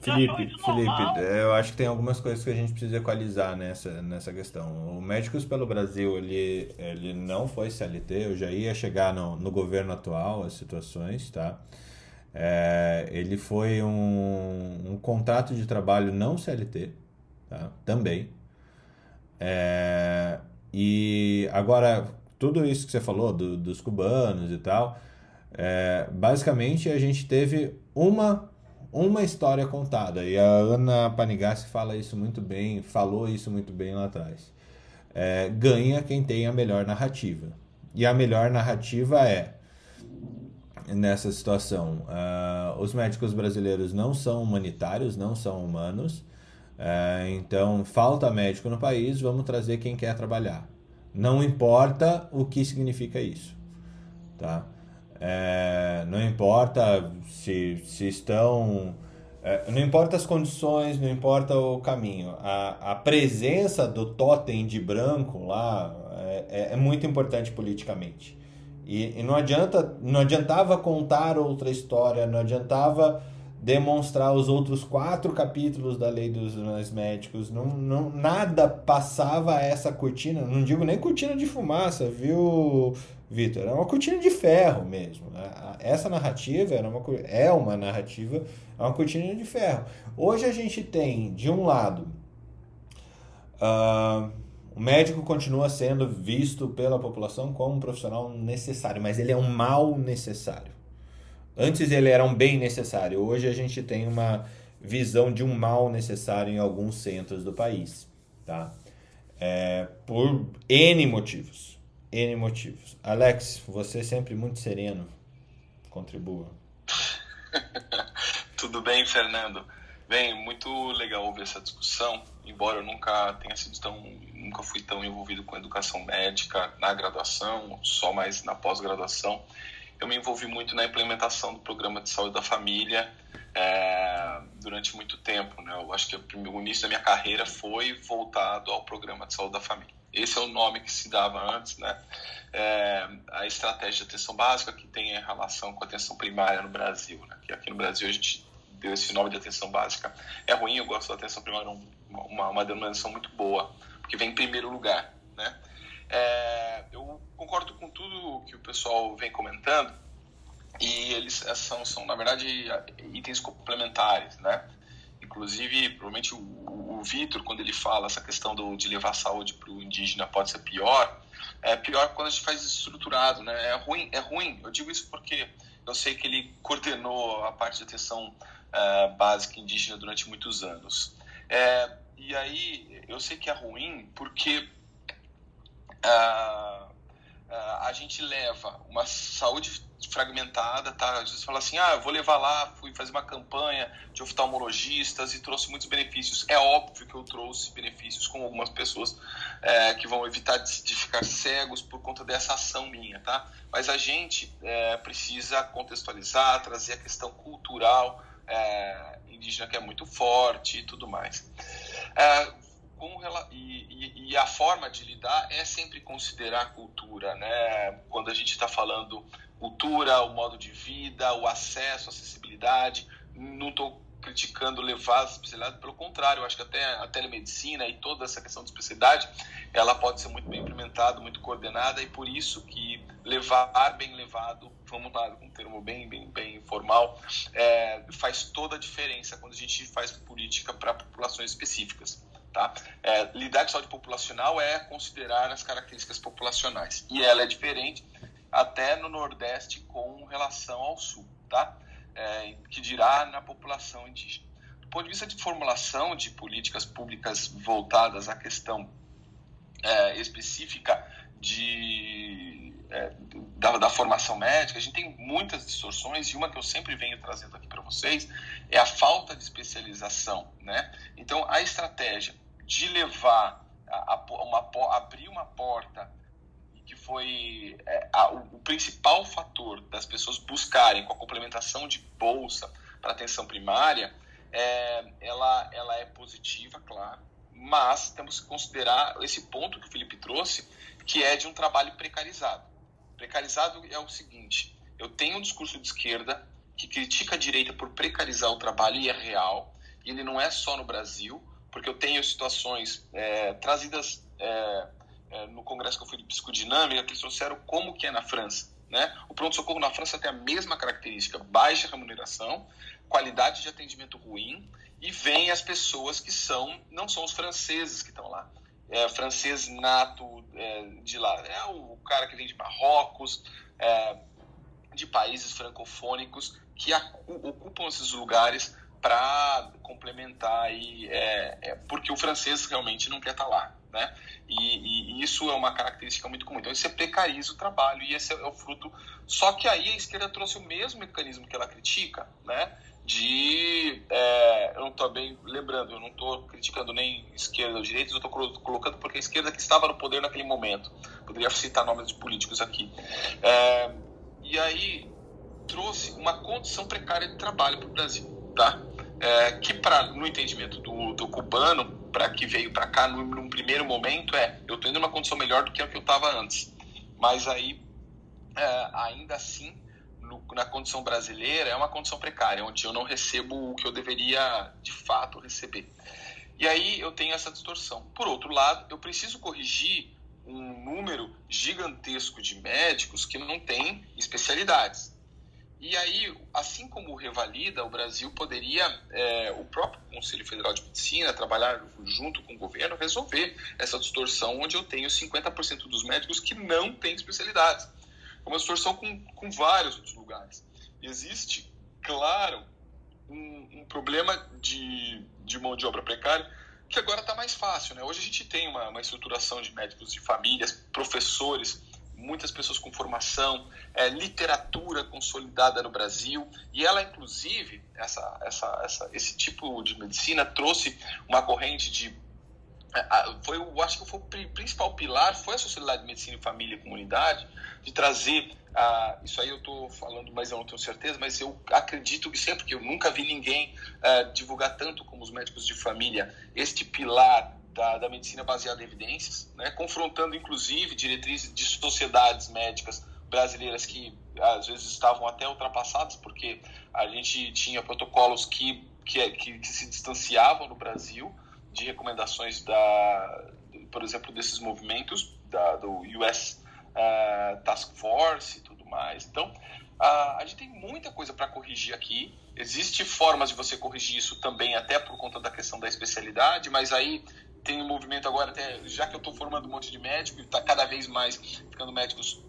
Felipe, Felipe, eu acho que tem algumas coisas que a gente precisa equalizar nessa, nessa questão. O Médicos pelo Brasil, ele, ele não foi CLT, eu já ia chegar no, no governo atual, as situações, tá? É, ele foi um, um contrato de trabalho não CLT, tá? também. É, e agora, tudo isso que você falou do, dos cubanos e tal, é, basicamente a gente teve uma, uma história contada. E a Ana Panigassi fala isso muito bem, falou isso muito bem lá atrás. É, ganha quem tem a melhor narrativa. E a melhor narrativa é nessa situação. Uh, os médicos brasileiros não são humanitários, não são humanos. Uh, então, falta médico no país, vamos trazer quem quer trabalhar. Não importa o que significa isso. Tá? É, não importa se, se estão. É, não importa as condições, não importa o caminho. A, a presença do totem de branco lá é, é muito importante politicamente. E, e, não adianta, não adiantava contar outra história, não adiantava demonstrar os outros quatro capítulos da lei dos médicos, não, não, nada passava essa cortina, não digo nem cortina de fumaça, viu, Vitor? Era uma cortina de ferro mesmo. Né? Essa narrativa era uma, é uma narrativa, é uma cortina de ferro. Hoje a gente tem, de um lado, uh, o médico continua sendo visto pela população como um profissional necessário, mas ele é um mal necessário. Antes ele era um bem necessário, hoje a gente tem uma visão de um mal necessário em alguns centros do país, tá? É, por N motivos. N motivos. Alex, você é sempre muito sereno. Contribua. <laughs> Tudo bem, Fernando. Bem, muito legal ouvir essa discussão, embora eu nunca tenha sido tão, nunca fui tão envolvido com educação médica na graduação, só mais na pós-graduação. Eu me envolvi muito na implementação do programa de saúde da família é, durante muito tempo. Né? Eu acho que o início da minha carreira foi voltado ao programa de saúde da família. Esse é o nome que se dava antes, né? É, a estratégia de atenção básica que tem relação com a atenção primária no Brasil, né? Que aqui no Brasil a gente deu esse nome de atenção básica. É ruim, eu gosto da atenção primária, uma, uma denominação muito boa, porque vem em primeiro lugar, né? É, eu concordo com tudo que o pessoal vem comentando e eles são, são na verdade, itens complementares, né? Inclusive, provavelmente o, o Vitor, quando ele fala essa questão do, de levar a saúde para o indígena pode ser pior, é pior quando a gente faz estruturado, né? É ruim, é ruim. Eu digo isso porque eu sei que ele coordenou a parte de atenção uh, básica indígena durante muitos anos. É, e aí eu sei que é ruim porque uh, uh, a gente leva uma saúde fragmentada, tá? Às vezes fala assim, ah, eu vou levar lá, fui fazer uma campanha de oftalmologistas e trouxe muitos benefícios. É óbvio que eu trouxe benefícios com algumas pessoas é, que vão evitar de, de, ficar cegos por conta dessa ação minha, tá? Mas a gente é, precisa contextualizar, trazer a questão cultural é, indígena que é muito forte e tudo mais. É, com, e, e, a forma de lidar é sempre considerar cultura, né? Quando a gente está falando cultura, o modo de vida, o acesso, a acessibilidade, não estou criticando levar a especialidade, pelo contrário, eu acho que até a telemedicina e toda essa questão de especialidade, ela pode ser muito bem implementada, muito coordenada e por isso que levar bem levado, vamos lá, um termo bem, bem, bem informal, é, faz toda a diferença quando a gente faz política para populações específicas. Tá? É, lidar com saúde populacional é considerar as características populacionais e ela é diferente até no Nordeste com relação ao Sul, tá? É, que dirá na população indígena. Do ponto de vista de formulação de políticas públicas voltadas à questão é, específica de, é, da, da, formação médica, a gente tem muitas distorções e uma que eu sempre venho trazendo aqui para vocês é a falta de especialização, né? Então, a estratégia de levar a, a uma, abrir uma porta que foi é, a, o, principal fator das pessoas buscarem com a complementação de bolsa para atenção primária, é, ela, ela é positiva, claro, mas temos que considerar esse ponto que o Felipe trouxe, que é de um trabalho precarizado. Precarizado é o seguinte: eu tenho um discurso de esquerda que critica a direita por precarizar o trabalho e é real, e ele não é só no Brasil, porque eu tenho situações é, trazidas é, é, no congresso que eu fui de psicodinâmica, que eles trouxeram como que é na França. Né? O pronto-socorro na França tem a mesma característica, baixa remuneração, qualidade de atendimento ruim, e vem as pessoas que são, não são os franceses que estão lá, é, francês nato é, de lá, é o cara que vem de Marrocos, é, de países francofônicos, que ocupam esses lugares para complementar aí, é, é, porque o francês realmente não quer estar tá lá, né? E, e, isso é uma característica muito comum. Então, você precariza o trabalho e esse é o fruto. Só que aí a esquerda trouxe o mesmo mecanismo que ela critica, né? De. É, eu não estou bem lembrando, eu não estou criticando nem esquerda ou direita, eu estou colocando porque a esquerda que estava no poder naquele momento. Poderia citar nomes de políticos aqui. É, e aí trouxe uma condição precária de trabalho para o Brasil, tá? é, que pra, no entendimento do, do cubano, para que veio para cá num, num, primeiro momento, é eu estou indo numa condição melhor do que a que eu estava antes. Mas aí, é, ainda assim, no, na condição brasileira, é uma condição precária, onde eu não recebo o que eu deveria de fato receber. E aí eu tenho essa distorção. Por outro lado, eu preciso corrigir um número gigantesco de médicos que não têm especialidades. E aí, assim como o revalida, o Brasil poderia, é, o próprio Conselho Federal de Medicina, trabalhar junto com o governo, resolver essa distorção onde eu tenho 50% dos médicos que não têm especialidades. Uma distorção com, com vários outros lugares. Existe, claro, um, um problema de, de mão de obra precária que agora está mais fácil. Né? Hoje a gente tem uma, uma estruturação de médicos de famílias, professores muitas pessoas com formação, é, literatura consolidada no Brasil, e ela, inclusive, essa, essa, essa, esse tipo de medicina trouxe uma corrente de foi eu acho que foi o principal pilar foi a sociedade de medicina e família e comunidade de trazer uh, isso aí eu estou falando mas eu não tenho certeza mas eu acredito que sempre que eu nunca vi ninguém uh, divulgar tanto como os médicos de família este pilar da, da medicina baseada em evidências né confrontando inclusive diretrizes de sociedades médicas brasileiras que às vezes estavam até ultrapassadas porque a gente tinha protocolos que que, que, que se distanciavam no Brasil de recomendações da, por exemplo, desses movimentos da, do US uh, eh, Task Force e tudo mais. Então, uh, a gente tem muita coisa para corrigir aqui. Existe formas de você corrigir isso também, até por conta da questão da especialidade, mas aí tem um movimento agora, até já que eu estou formando um monte de médico e está cada vez mais ficando médicos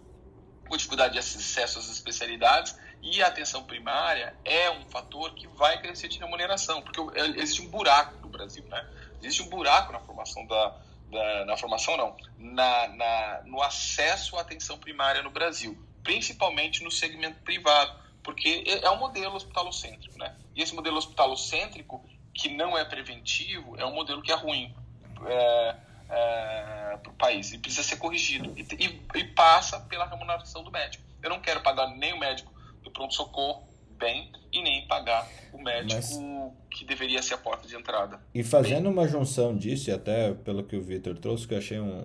com dificuldade de acesso às especialidades, e a atenção primária é um fator que vai crescer de remuneração, porque existe um buraco no Brasil, né? Existe um buraco na formação da, da na formação não, na, na, no acesso à atenção primária no Brasil, principalmente no segmento privado, porque é, é um modelo hospitalocêntrico, né? E esse modelo hospitalocêntrico que não é preventivo é um modelo que é ruim é, é, para o país e precisa ser corrigido e, e, e passa pela remuneração do médico. Eu não quero pagar nem o médico do pronto socorro bem e nem pagar o médico Mas... que deveria ser a porta de entrada. E fazendo bem. uma junção disso, e até pelo que o Victor trouxe, que eu achei um,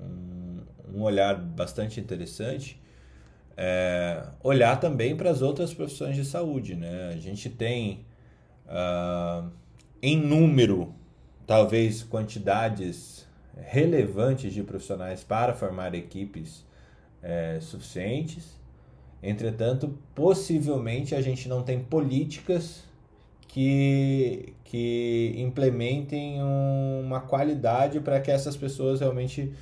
um, um olhar bastante interessante, é, olhar também para as outras profissões de saúde. Né? A gente tem, uh, em número, talvez quantidades relevantes de profissionais para formar equipes é, suficientes Entretanto, possivelmente a gente não tem políticas que, que implementem uma qualidade para que essas pessoas realmente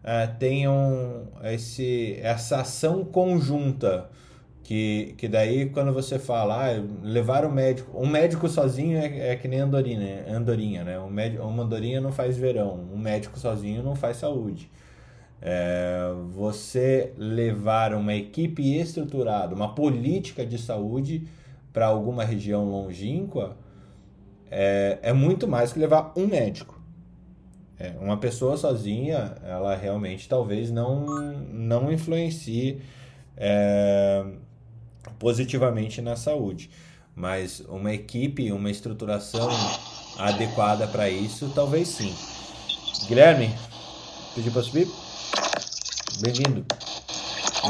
uh, tenham esse, essa ação conjunta. Que, que daí quando você fala, ah, levar o médico, um médico sozinho é, é que nem andorinha, andorinha, né? Um médico, uma andorinha não faz verão, um médico sozinho não faz saúde. É, você levar uma equipe estruturada, uma política de saúde para alguma região longínqua é, é muito mais que levar um médico. É, uma pessoa sozinha, ela realmente talvez não, não influencie é, positivamente na saúde. Mas uma equipe, uma estruturação adequada para isso, talvez sim. Guilherme, pediu para subir? Bem-vindo.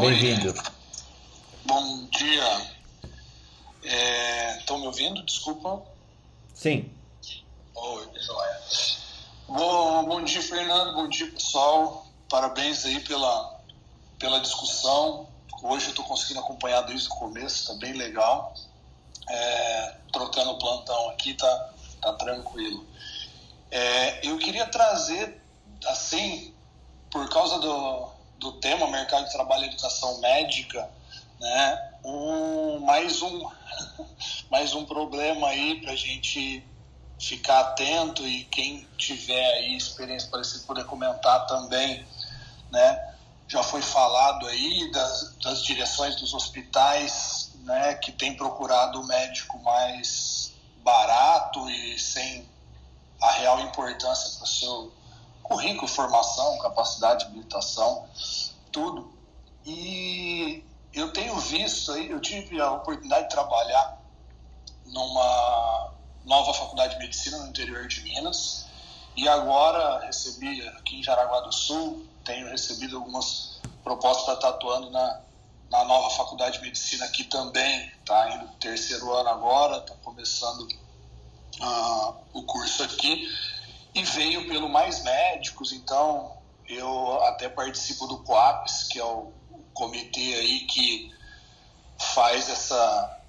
Bem-vindo. Bom dia. Estão é, me ouvindo? Desculpa. Sim. Oi, joia. Bom, bom dia, Fernando. Bom dia, pessoal. Parabéns aí pela, pela discussão. Hoje eu estou conseguindo acompanhar desde o começo, está bem legal. É, trocando o plantão aqui, tá, tá tranquilo. É, eu queria trazer, assim, por causa do, do tema mercado de trabalho e educação médica, né? Um, mais um <laughs> mais um problema aí para a gente ficar atento e quem tiver aí experiência parecida poder comentar também, né? Já foi falado aí das, das direções dos hospitais, né? Que tem procurado o médico mais barato e sem a real importância para o seu currículo, formação, capacidade, habilitação, tudo. E eu tenho visto eu tive a oportunidade de trabalhar numa nova faculdade de medicina no interior de Minas. E agora recebi aqui em Jaraguá do Sul, tenho recebido algumas propostas para estar atuando na, na nova faculdade de medicina aqui também, está indo terceiro ano agora, está começando uh, o curso aqui e veio pelo Mais Médicos, então eu até participo do COAPS, que é o comitê aí que faz essa,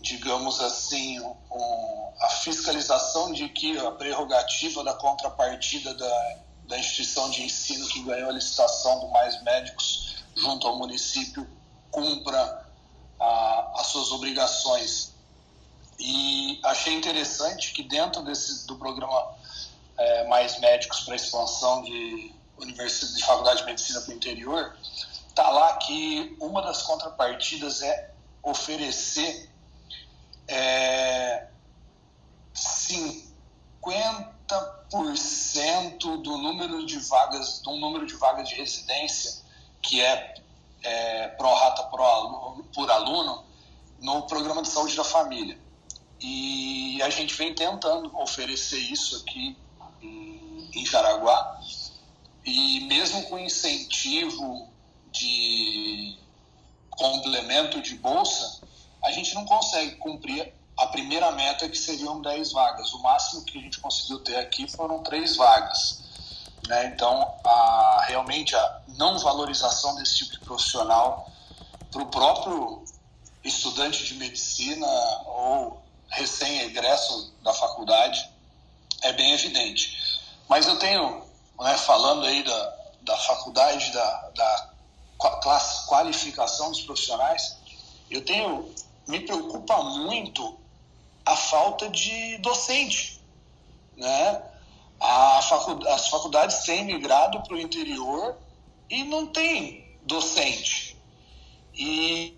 digamos assim, um, a fiscalização de que a prerrogativa da contrapartida da, da instituição de ensino que ganhou a licitação do Mais Médicos junto ao município cumpra a, as suas obrigações. E achei interessante que dentro desse, do programa é, mais médicos para expansão de, Universidade de Faculdade de Medicina para o interior, está lá que uma das contrapartidas é oferecer é, 50% do número de vagas, do número de vagas de residência que é, é pro rata pro aluno, por aluno no programa de saúde da família. E a gente vem tentando oferecer isso aqui em, Jaraguá. E mesmo com incentivo de complemento de bolsa, a gente não consegue cumprir a primeira meta, que seriam 10 vagas. O máximo que a gente conseguiu ter aqui foram 3 vagas. Né? Então, a, realmente, a não valorização desse tipo de profissional para o próprio estudante de medicina ou recém-egresso da faculdade é bem evidente. Mas eu tenho, né, falando aí da, da faculdade, da, da classe, qualificação dos profissionais, eu tenho, me preocupa muito a falta de docente, né? Faculdade, as faculdades têm migrado para o interior e não tem docente. E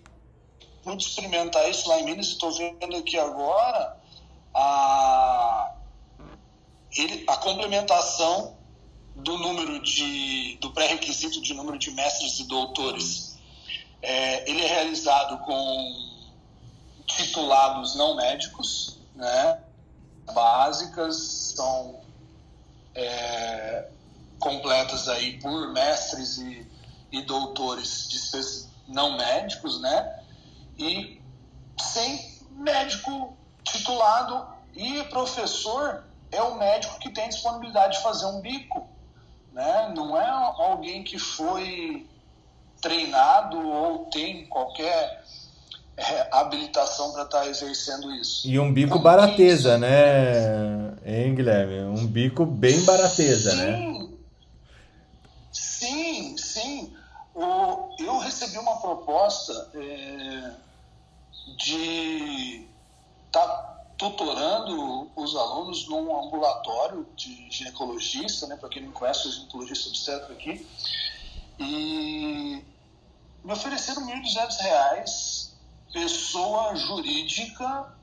pude experimentar isso lá em Minas e estou vendo aqui agora a, ele, a complementação do número de do pré-requisito de número de mestres e doutores. É, ele é realizado com titulados não médicos, né? Básicas são é, completas aí por mestres e, e doutores de não médicos, né? E sem médico titulado e professor é o médico que tem disponibilidade de fazer um bico, né? Não é alguém que foi treinado ou tem qualquer é, habilitação para estar tá exercendo isso. E um bico barateza, né, hein, Guilherme? Um bico bem barateza, né? sim, né? Sim, sim. O, eu recebi uma proposta é, de estar tá tutorando os alunos num ambulatório de ginecologista, né? Para quem não conhece, o ginecologista obstetra aqui. E me ofereceram R$ 1.200 pessoa jurídica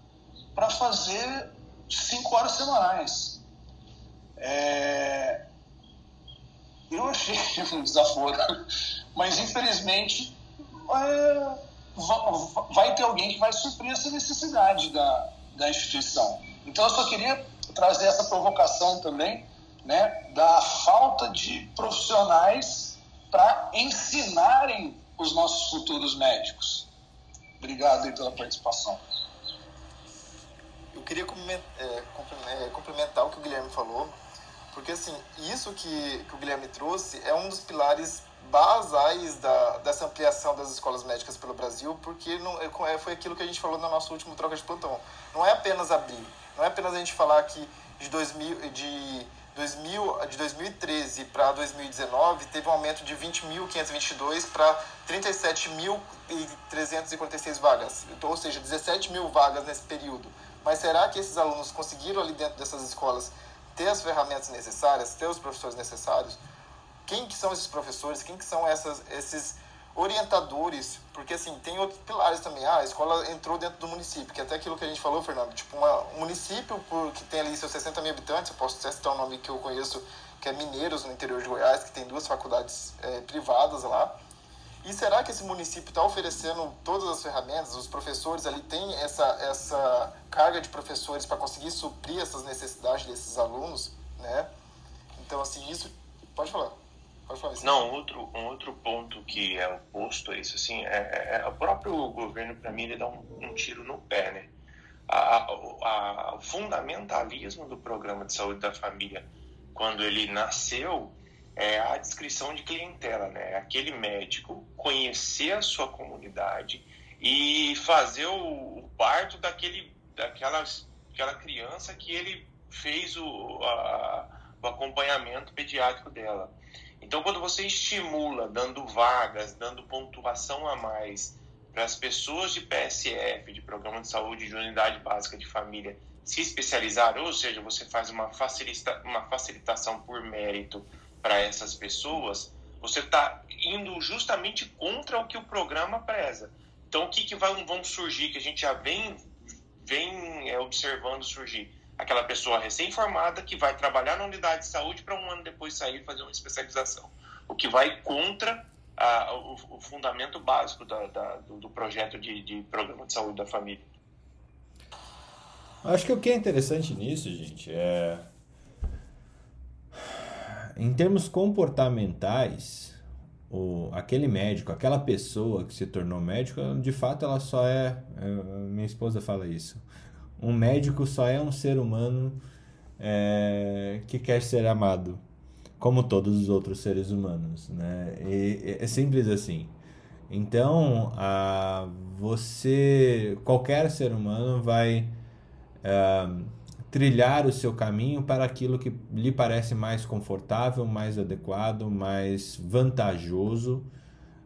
para fazer cinco horas semanais. É... Eu achei <laughs> um desaforo, mas infelizmente é... vai ter alguém que vai suprir essa necessidade da, da instituição. Então eu só queria trazer essa provocação também, né, da falta de profissionais para ensinarem os nossos futuros médicos. Obrigado aí pela participação. Eu queria é, é, complementar o que o Guilherme falou, porque assim, isso que, que o Guilherme trouxe é um dos pilares basais da, dessa ampliação das escolas médicas pelo Brasil, porque não, é, foi aquilo que a gente falou no nosso último troca de plantão. Não é apenas abrir, não é apenas a gente falar que de 2000, de 2000, de 2013 para 2019 teve um aumento de 20.522 para 37.346 vagas, ou seja, 17 mil vagas nesse período. Mas será que esses alunos conseguiram ali dentro dessas escolas ter as ferramentas necessárias, ter os professores necessários? Quem que são esses professores? Quem que são essas, esses orientadores, porque assim, tem outros pilares também. Ah, a escola entrou dentro do município, que é até aquilo que a gente falou, Fernando, tipo, uma, um município por, que tem ali seus 60 mil habitantes, eu posso até citar um nome que eu conheço, que é Mineiros, no interior de Goiás, que tem duas faculdades é, privadas lá. E será que esse município está oferecendo todas as ferramentas? Os professores ali têm essa, essa carga de professores para conseguir suprir essas necessidades desses alunos, né? Então, assim, isso... Pode falar. Não, outro, um outro ponto que é oposto a isso, assim, é, é, é o próprio governo, para mim, ele dá um, um, tiro no pé, né? A, a, o fundamentalismo do programa de saúde da família, quando ele nasceu, é a descrição de clientela, né? Aquele médico conhecer a sua comunidade e fazer o, o parto daquele, daquela, daquela criança que ele fez o, a, o acompanhamento pediátrico dela. Então, quando você estimula, dando vagas, dando pontuação a mais para as pessoas de PSF, de Programa de Saúde de Unidade Básica de Família, se especializar, ou seja, você faz uma, facilita, uma facilitação por mérito para essas pessoas, você está indo justamente contra o que o programa preza. Então, o que, que vai, vão surgir, que a gente já vem, vem é, observando surgir? Aquela pessoa recém-formada que vai trabalhar na unidade de saúde para um ano depois sair e fazer uma especialização. O que vai contra a, o, o, fundamento básico da, da, do, projeto de, de programa de saúde da família. Acho que o que é interessante nisso, gente, é. Em termos comportamentais, o, aquele médico, aquela pessoa que se tornou médico, de fato ela só é, é. Minha esposa fala isso. Um médico só é um ser humano é, que quer ser amado, como todos os outros seres humanos, né? E, é simples assim. Então, a, você, qualquer ser humano vai uh, trilhar o seu caminho para aquilo que lhe parece mais confortável, mais adequado, mais vantajoso.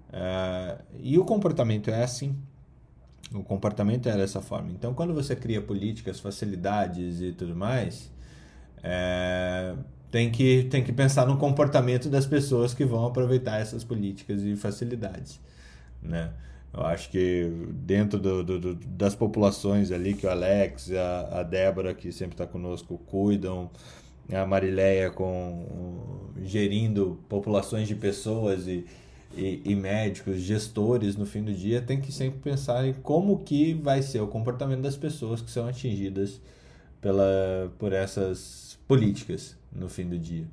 Uh, e o comportamento é assim. O comportamento é dessa forma. Então, quando você cria políticas, facilidades e tudo mais, é, tem, que, tem que pensar no comportamento das pessoas que vão aproveitar essas políticas e facilidades. Né? Eu acho que dentro do, do, do, das populações ali, que o Alex, a, a Débora, que sempre está conosco, cuidam, a Marileia com, gerindo populações de pessoas e, e, e, médicos, gestores no fim do dia, tem que sempre pensar em como que vai ser o comportamento das pessoas que são atingidas pela, por essas políticas no fim do dia.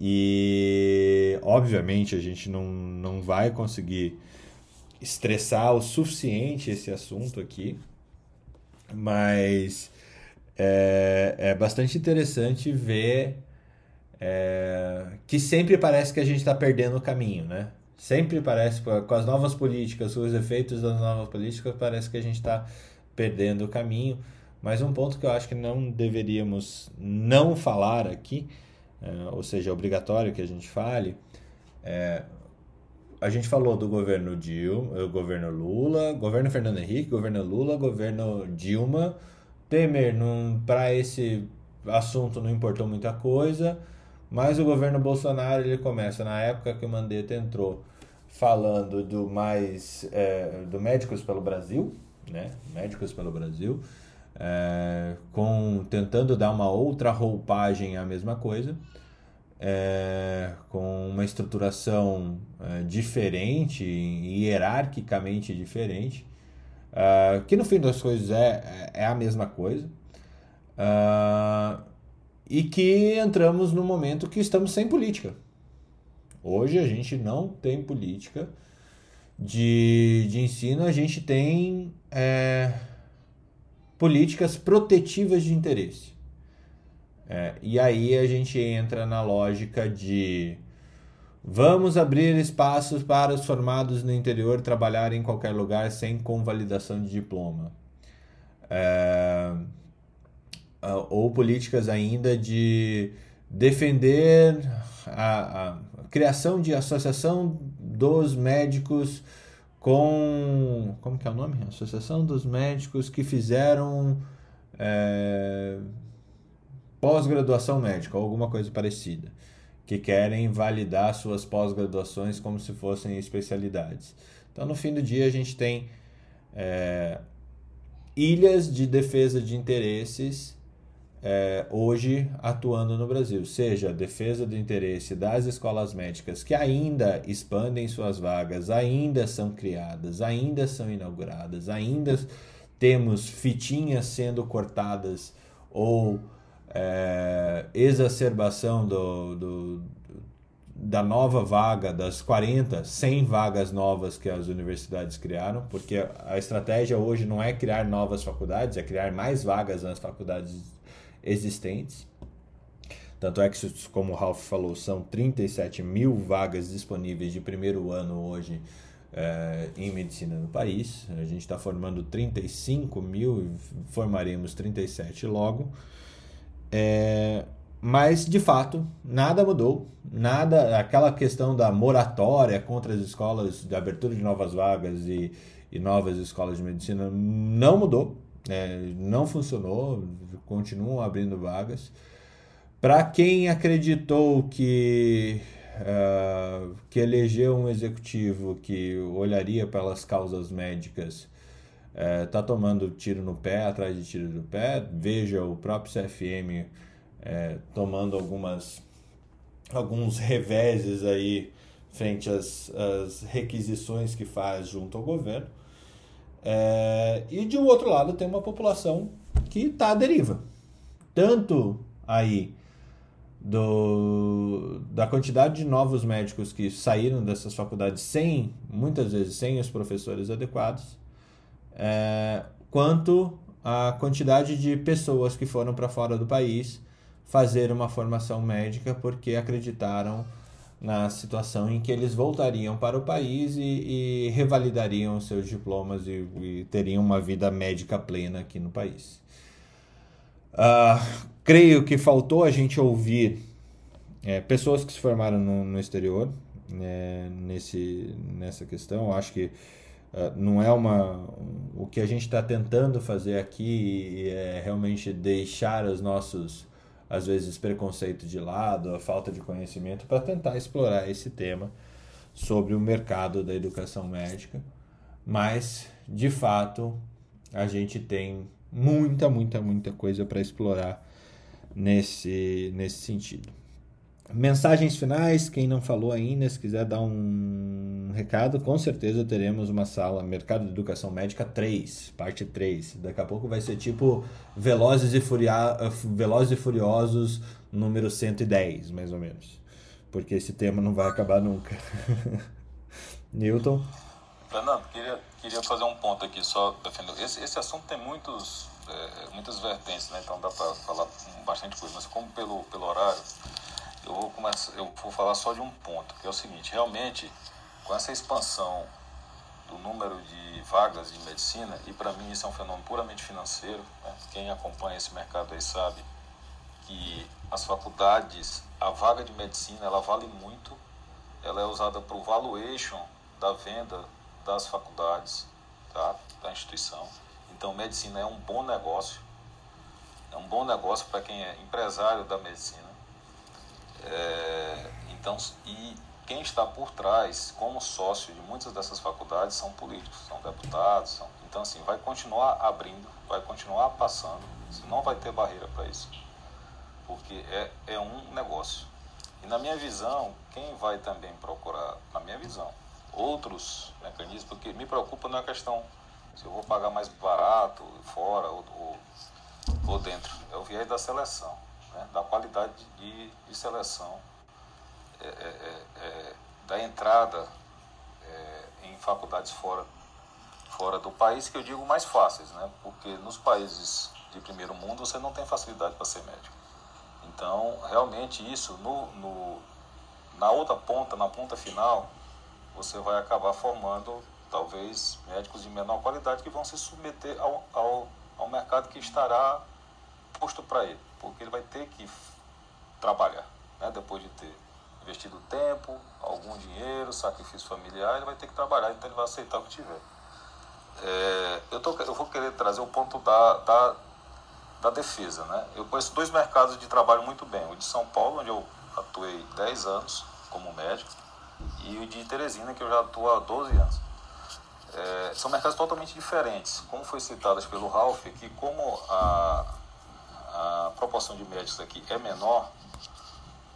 E, obviamente, a gente não, não vai conseguir estressar o suficiente esse assunto aqui, mas é, é bastante interessante ver é, que sempre parece que a gente está perdendo o caminho, né? Sempre parece, com as novas políticas, os efeitos das novas políticas, parece que a gente está perdendo o caminho. Mas um ponto que eu acho que não deveríamos não falar aqui, é, ou seja, é obrigatório que a gente fale, é, a gente falou do governo Dilma, o governo Lula, governo Fernando Henrique, governo Lula, governo Dilma. Temer, para esse assunto não importou muita coisa, mas o governo Bolsonaro ele começa na época que o Mandetta entrou falando do mais é, do Médicos pelo Brasil, né? Médicos pelo Brasil, é, com tentando dar uma outra roupagem à mesma coisa é, com uma estruturação é, diferente, hierarquicamente diferente, uh, que no fim das coisas é, é, é a mesma coisa, uh, e que entramos no momento que estamos sem política. Hoje a gente não tem política de, de ensino, a gente tem é, políticas protetivas de interesse. É, e aí a gente entra na lógica de vamos abrir espaços para os formados no interior trabalhar em qualquer lugar sem convalidação de diploma. É, ou políticas ainda de defender a, a, criação de associação dos médicos com como que é o nome? Associação dos médicos que fizeram é, pós-graduação médica, alguma coisa parecida, que querem validar suas pós-graduações como se fossem especialidades. Então, no fim do dia, a gente tem é, ilhas de defesa de interesses é, hoje atuando no Brasil, seja a defesa do interesse das escolas médicas que ainda expandem suas vagas, ainda são criadas, ainda são inauguradas, ainda temos fitinhas sendo cortadas ou é, exacerbação do, do, da nova vaga, das 40, 100 vagas novas que as universidades criaram, porque a estratégia hoje não é criar novas faculdades, é criar mais vagas nas faculdades existentes. Tanto é que, como o Ralph falou, são 37 mil vagas disponíveis de primeiro ano hoje é, em medicina no país. A gente está formando 35 mil e formaremos 37 logo. É, mas, de fato, nada mudou. Nada, aquela questão da moratória contra as escolas, de abertura de novas vagas e, e novas escolas de medicina não mudou. É, não funcionou, continuam abrindo vagas. Para quem acreditou que, uh, que elegeu um executivo que olharia pelas causas médicas, está uh, tomando tiro no pé, atrás de tiro no pé. Veja o próprio CFM uh, tomando algumas, alguns reveses aí frente às, às requisições que faz junto ao governo. É, e de um outro lado tem uma população que está à deriva. Tanto aí do, da quantidade de novos médicos que saíram dessas faculdades sem, muitas vezes, sem os professores adequados, é, quanto a quantidade de pessoas que foram para fora do país fazer uma formação médica porque acreditaram na situação em que eles voltariam para o país e, e revalidariam seus diplomas e, e, teriam uma vida médica plena aqui no país. Uh, creio que faltou a gente ouvir é, pessoas que se formaram no, no exterior né, nesse, nessa questão. Acho que uh, não é uma. O que a gente está tentando fazer aqui é realmente deixar os nossos, às vezes, preconceitos de lado, a falta de conhecimento, para tentar explorar esse tema sobre o mercado da educação médica. Mas, de fato, a gente tem muita, muita, muita coisa para explorar nesse, nesse sentido. Mensagens finais, quem não falou ainda, se quiser dar um recado, com certeza teremos uma sala Mercado de Educação Médica 3, parte 3. Daqui a pouco vai ser tipo Velozes e, Furia... Velozes e Furiosos número 110, mais ou menos. Porque esse tema não vai acabar nunca. <laughs> Newton? Fernando, queria, queria fazer um ponto aqui só defendendo. Esse, esse assunto tem muitos é, muitas vertentes, né? Então dá para falar bastante coisa. Mas como pelo, pelo horário, eu vou, começar, eu vou falar só de um ponto, que é o seguinte, realmente, com essa expansão do número de vagas de medicina, e para mim isso é um fenômeno puramente financeiro, né? quem acompanha esse mercado aí sabe que as faculdades, a vaga de medicina, ela vale muito, ela é usada para o valuation da venda das faculdades, tá? da instituição. Então, medicina é um bom negócio, é um bom negócio para quem é empresário da medicina. É, então, e quem está por trás, como sócio de muitas dessas faculdades, são políticos, são deputados. São, então, assim, vai continuar abrindo, vai continuar passando, não vai ter barreira para isso, porque é, é um negócio. E na minha visão, quem vai também procurar, na minha visão, outros mecanismos, porque me preocupa não é a questão se eu vou pagar mais barato fora ou, ou, ou dentro. É o viés da seleção, né? da qualidade de, de seleção, é, é, é, é da entrada é, em faculdades fora, fora do país, que eu digo mais fáceis, né? porque nos países de primeiro mundo você não tem facilidade para ser médico. Então, realmente isso, no, no, na outra ponta, na ponta final, você vai acabar formando talvez médicos de menor qualidade que vão se submeter ao, ao, ao mercado que estará posto para ele, porque ele vai ter que trabalhar, né? depois de ter investido tempo, algum dinheiro, sacrifício familiar, ele vai ter que trabalhar, então ele vai aceitar o que tiver. É, eu, tô, eu vou querer trazer o ponto da, da, da defesa. Né? Eu conheço dois mercados de trabalho muito bem, o de São Paulo, onde eu atuei 10 anos como médico, e o de Teresina, que eu já atuo há 12 anos. É, são mercados totalmente diferentes. Como foi citado pelo Ralph, que como a, a proporção de médicos aqui é menor,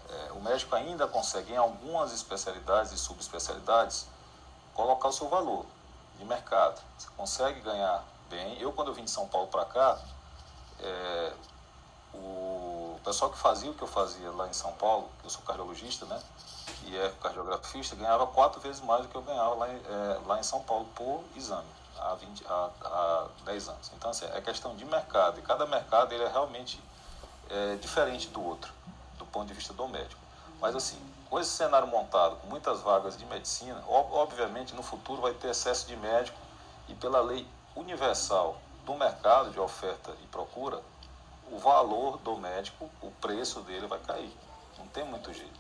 é, o médico ainda consegue, em algumas especialidades e subespecialidades, colocar o seu valor de mercado. Você consegue ganhar bem. Eu, quando eu vim de São Paulo para cá, é, o pessoal que fazia o que eu fazia lá em São Paulo, eu sou cardiologista, né? e é cardiografista, ganhava quatro vezes mais do que eu ganhava lá em, é, lá em São Paulo por exame, há, 20, há, há 10 anos. Então, assim, é questão de mercado, e cada mercado ele é realmente é, diferente do outro, do ponto de vista do médico. Mas, assim, com esse cenário montado, com muitas vagas de medicina, obviamente no futuro vai ter excesso de médico, e pela lei universal do mercado de oferta e procura, o valor do médico, o preço dele vai cair. Não tem muito jeito.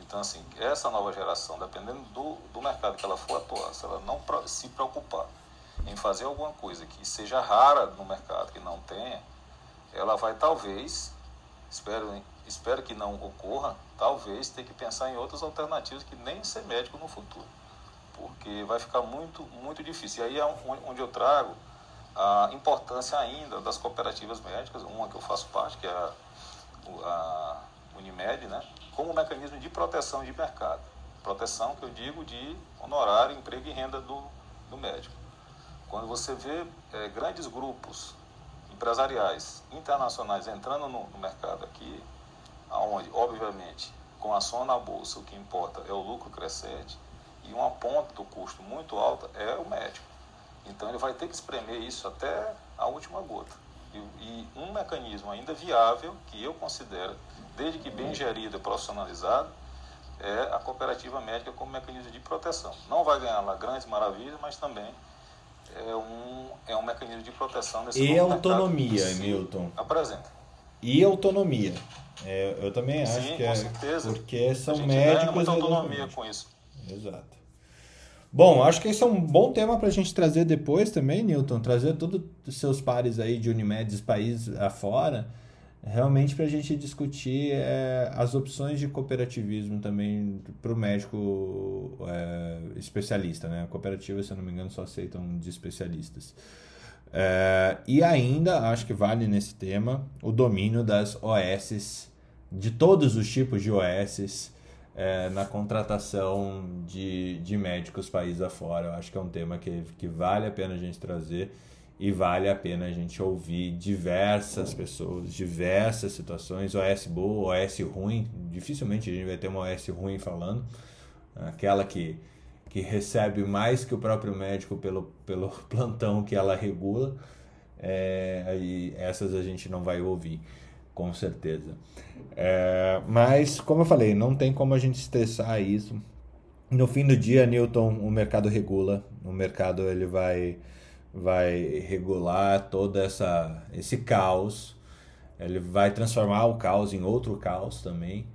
Então, assim, essa nova geração, dependendo do, do mercado que ela for atuar, se ela não se preocupar em fazer alguma coisa que seja rara no mercado, que não tenha, ela vai talvez, espero espero que não ocorra, talvez ter que pensar em outras alternativas que nem ser médico no futuro, porque vai ficar muito, muito difícil. E aí é onde eu trago a importância ainda das cooperativas médicas, uma que eu faço parte, que é a, a Unimed, né, como mecanismo de proteção de mercado. Proteção que eu digo de honorário, emprego e renda do, do médico. Quando você vê é, grandes grupos empresariais internacionais entrando no, no mercado aqui, aonde, obviamente, com ação na bolsa, o que importa é o lucro crescente e uma ponta do custo muito alta é o médico. Então ele vai ter que espremer isso até a última gota. E, e um mecanismo ainda viável, que eu considero, desde que bem gerido e profissionalizado, é a cooperativa médica como mecanismo de proteção. Não vai ganhar lá grandes maravilhas, mas também é um, é um mecanismo de proteção nesse E autonomia, Milton. Apresenta. E autonomia. É, eu também acho Sim, que com é. certeza. Porque são a gente médicos. muita autonomia com isso. Exato. Bom, acho que esse é um bom tema para a gente trazer depois também, Newton. Trazer todos os seus pares aí de Unimedes país afora, realmente para a gente discutir é, as opções de cooperativismo também para o médico é, especialista, né? Cooperativas, se eu não me engano, só aceitam de especialistas. É, e ainda, acho que vale nesse tema, o domínio das OSs, de todos os tipos de OSs, é, na contratação de, de médicos país afora. Eu acho que é um tema que, que vale a pena a gente trazer e vale a pena a gente ouvir diversas pessoas, diversas situações, OS boa, OS ruim. Dificilmente a gente vai ter uma OS ruim falando, aquela que, que recebe mais que o próprio médico pelo, pelo <laughs> plantão que ela regula. É, e essas a gente não vai ouvir com certeza. É, mas, como eu falei, não tem como a gente estressar isso. No fim do dia, Newton, o mercado regula, o mercado ele vai, vai regular todo essa, esse caos, ele vai transformar o caos em outro caos também,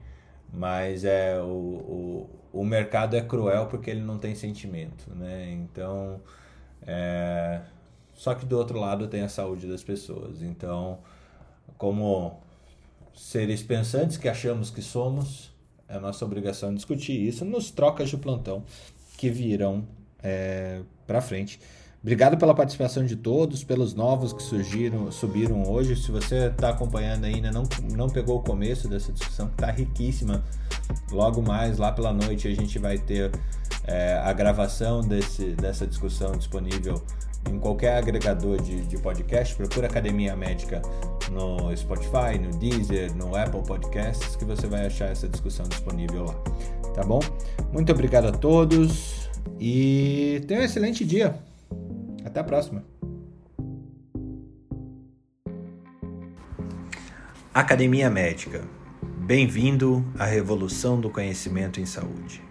mas é o, o, o mercado é cruel porque ele não tem sentimento, né? Então, é, só que do outro lado tem a saúde das pessoas. Então, como seres pensantes que achamos que somos, é nossa obrigação discutir isso nos trocas de plantão que virão é, para frente. Obrigado pela participação de todos, pelos novos que surgiram, subiram hoje. Se você está acompanhando ainda, não, não pegou o começo dessa discussão, que está riquíssima. Logo mais, lá pela noite, a gente vai ter é, a gravação desse, dessa discussão disponível em qualquer agregador de, de podcast. Procura Academia Médica no Spotify, no Deezer, no Apple Podcasts, que você vai achar essa discussão disponível lá. Tá bom? Muito obrigado a todos e tenha um excelente dia. Até a próxima. Academia Médica. Bem-vindo à revolução do conhecimento em saúde.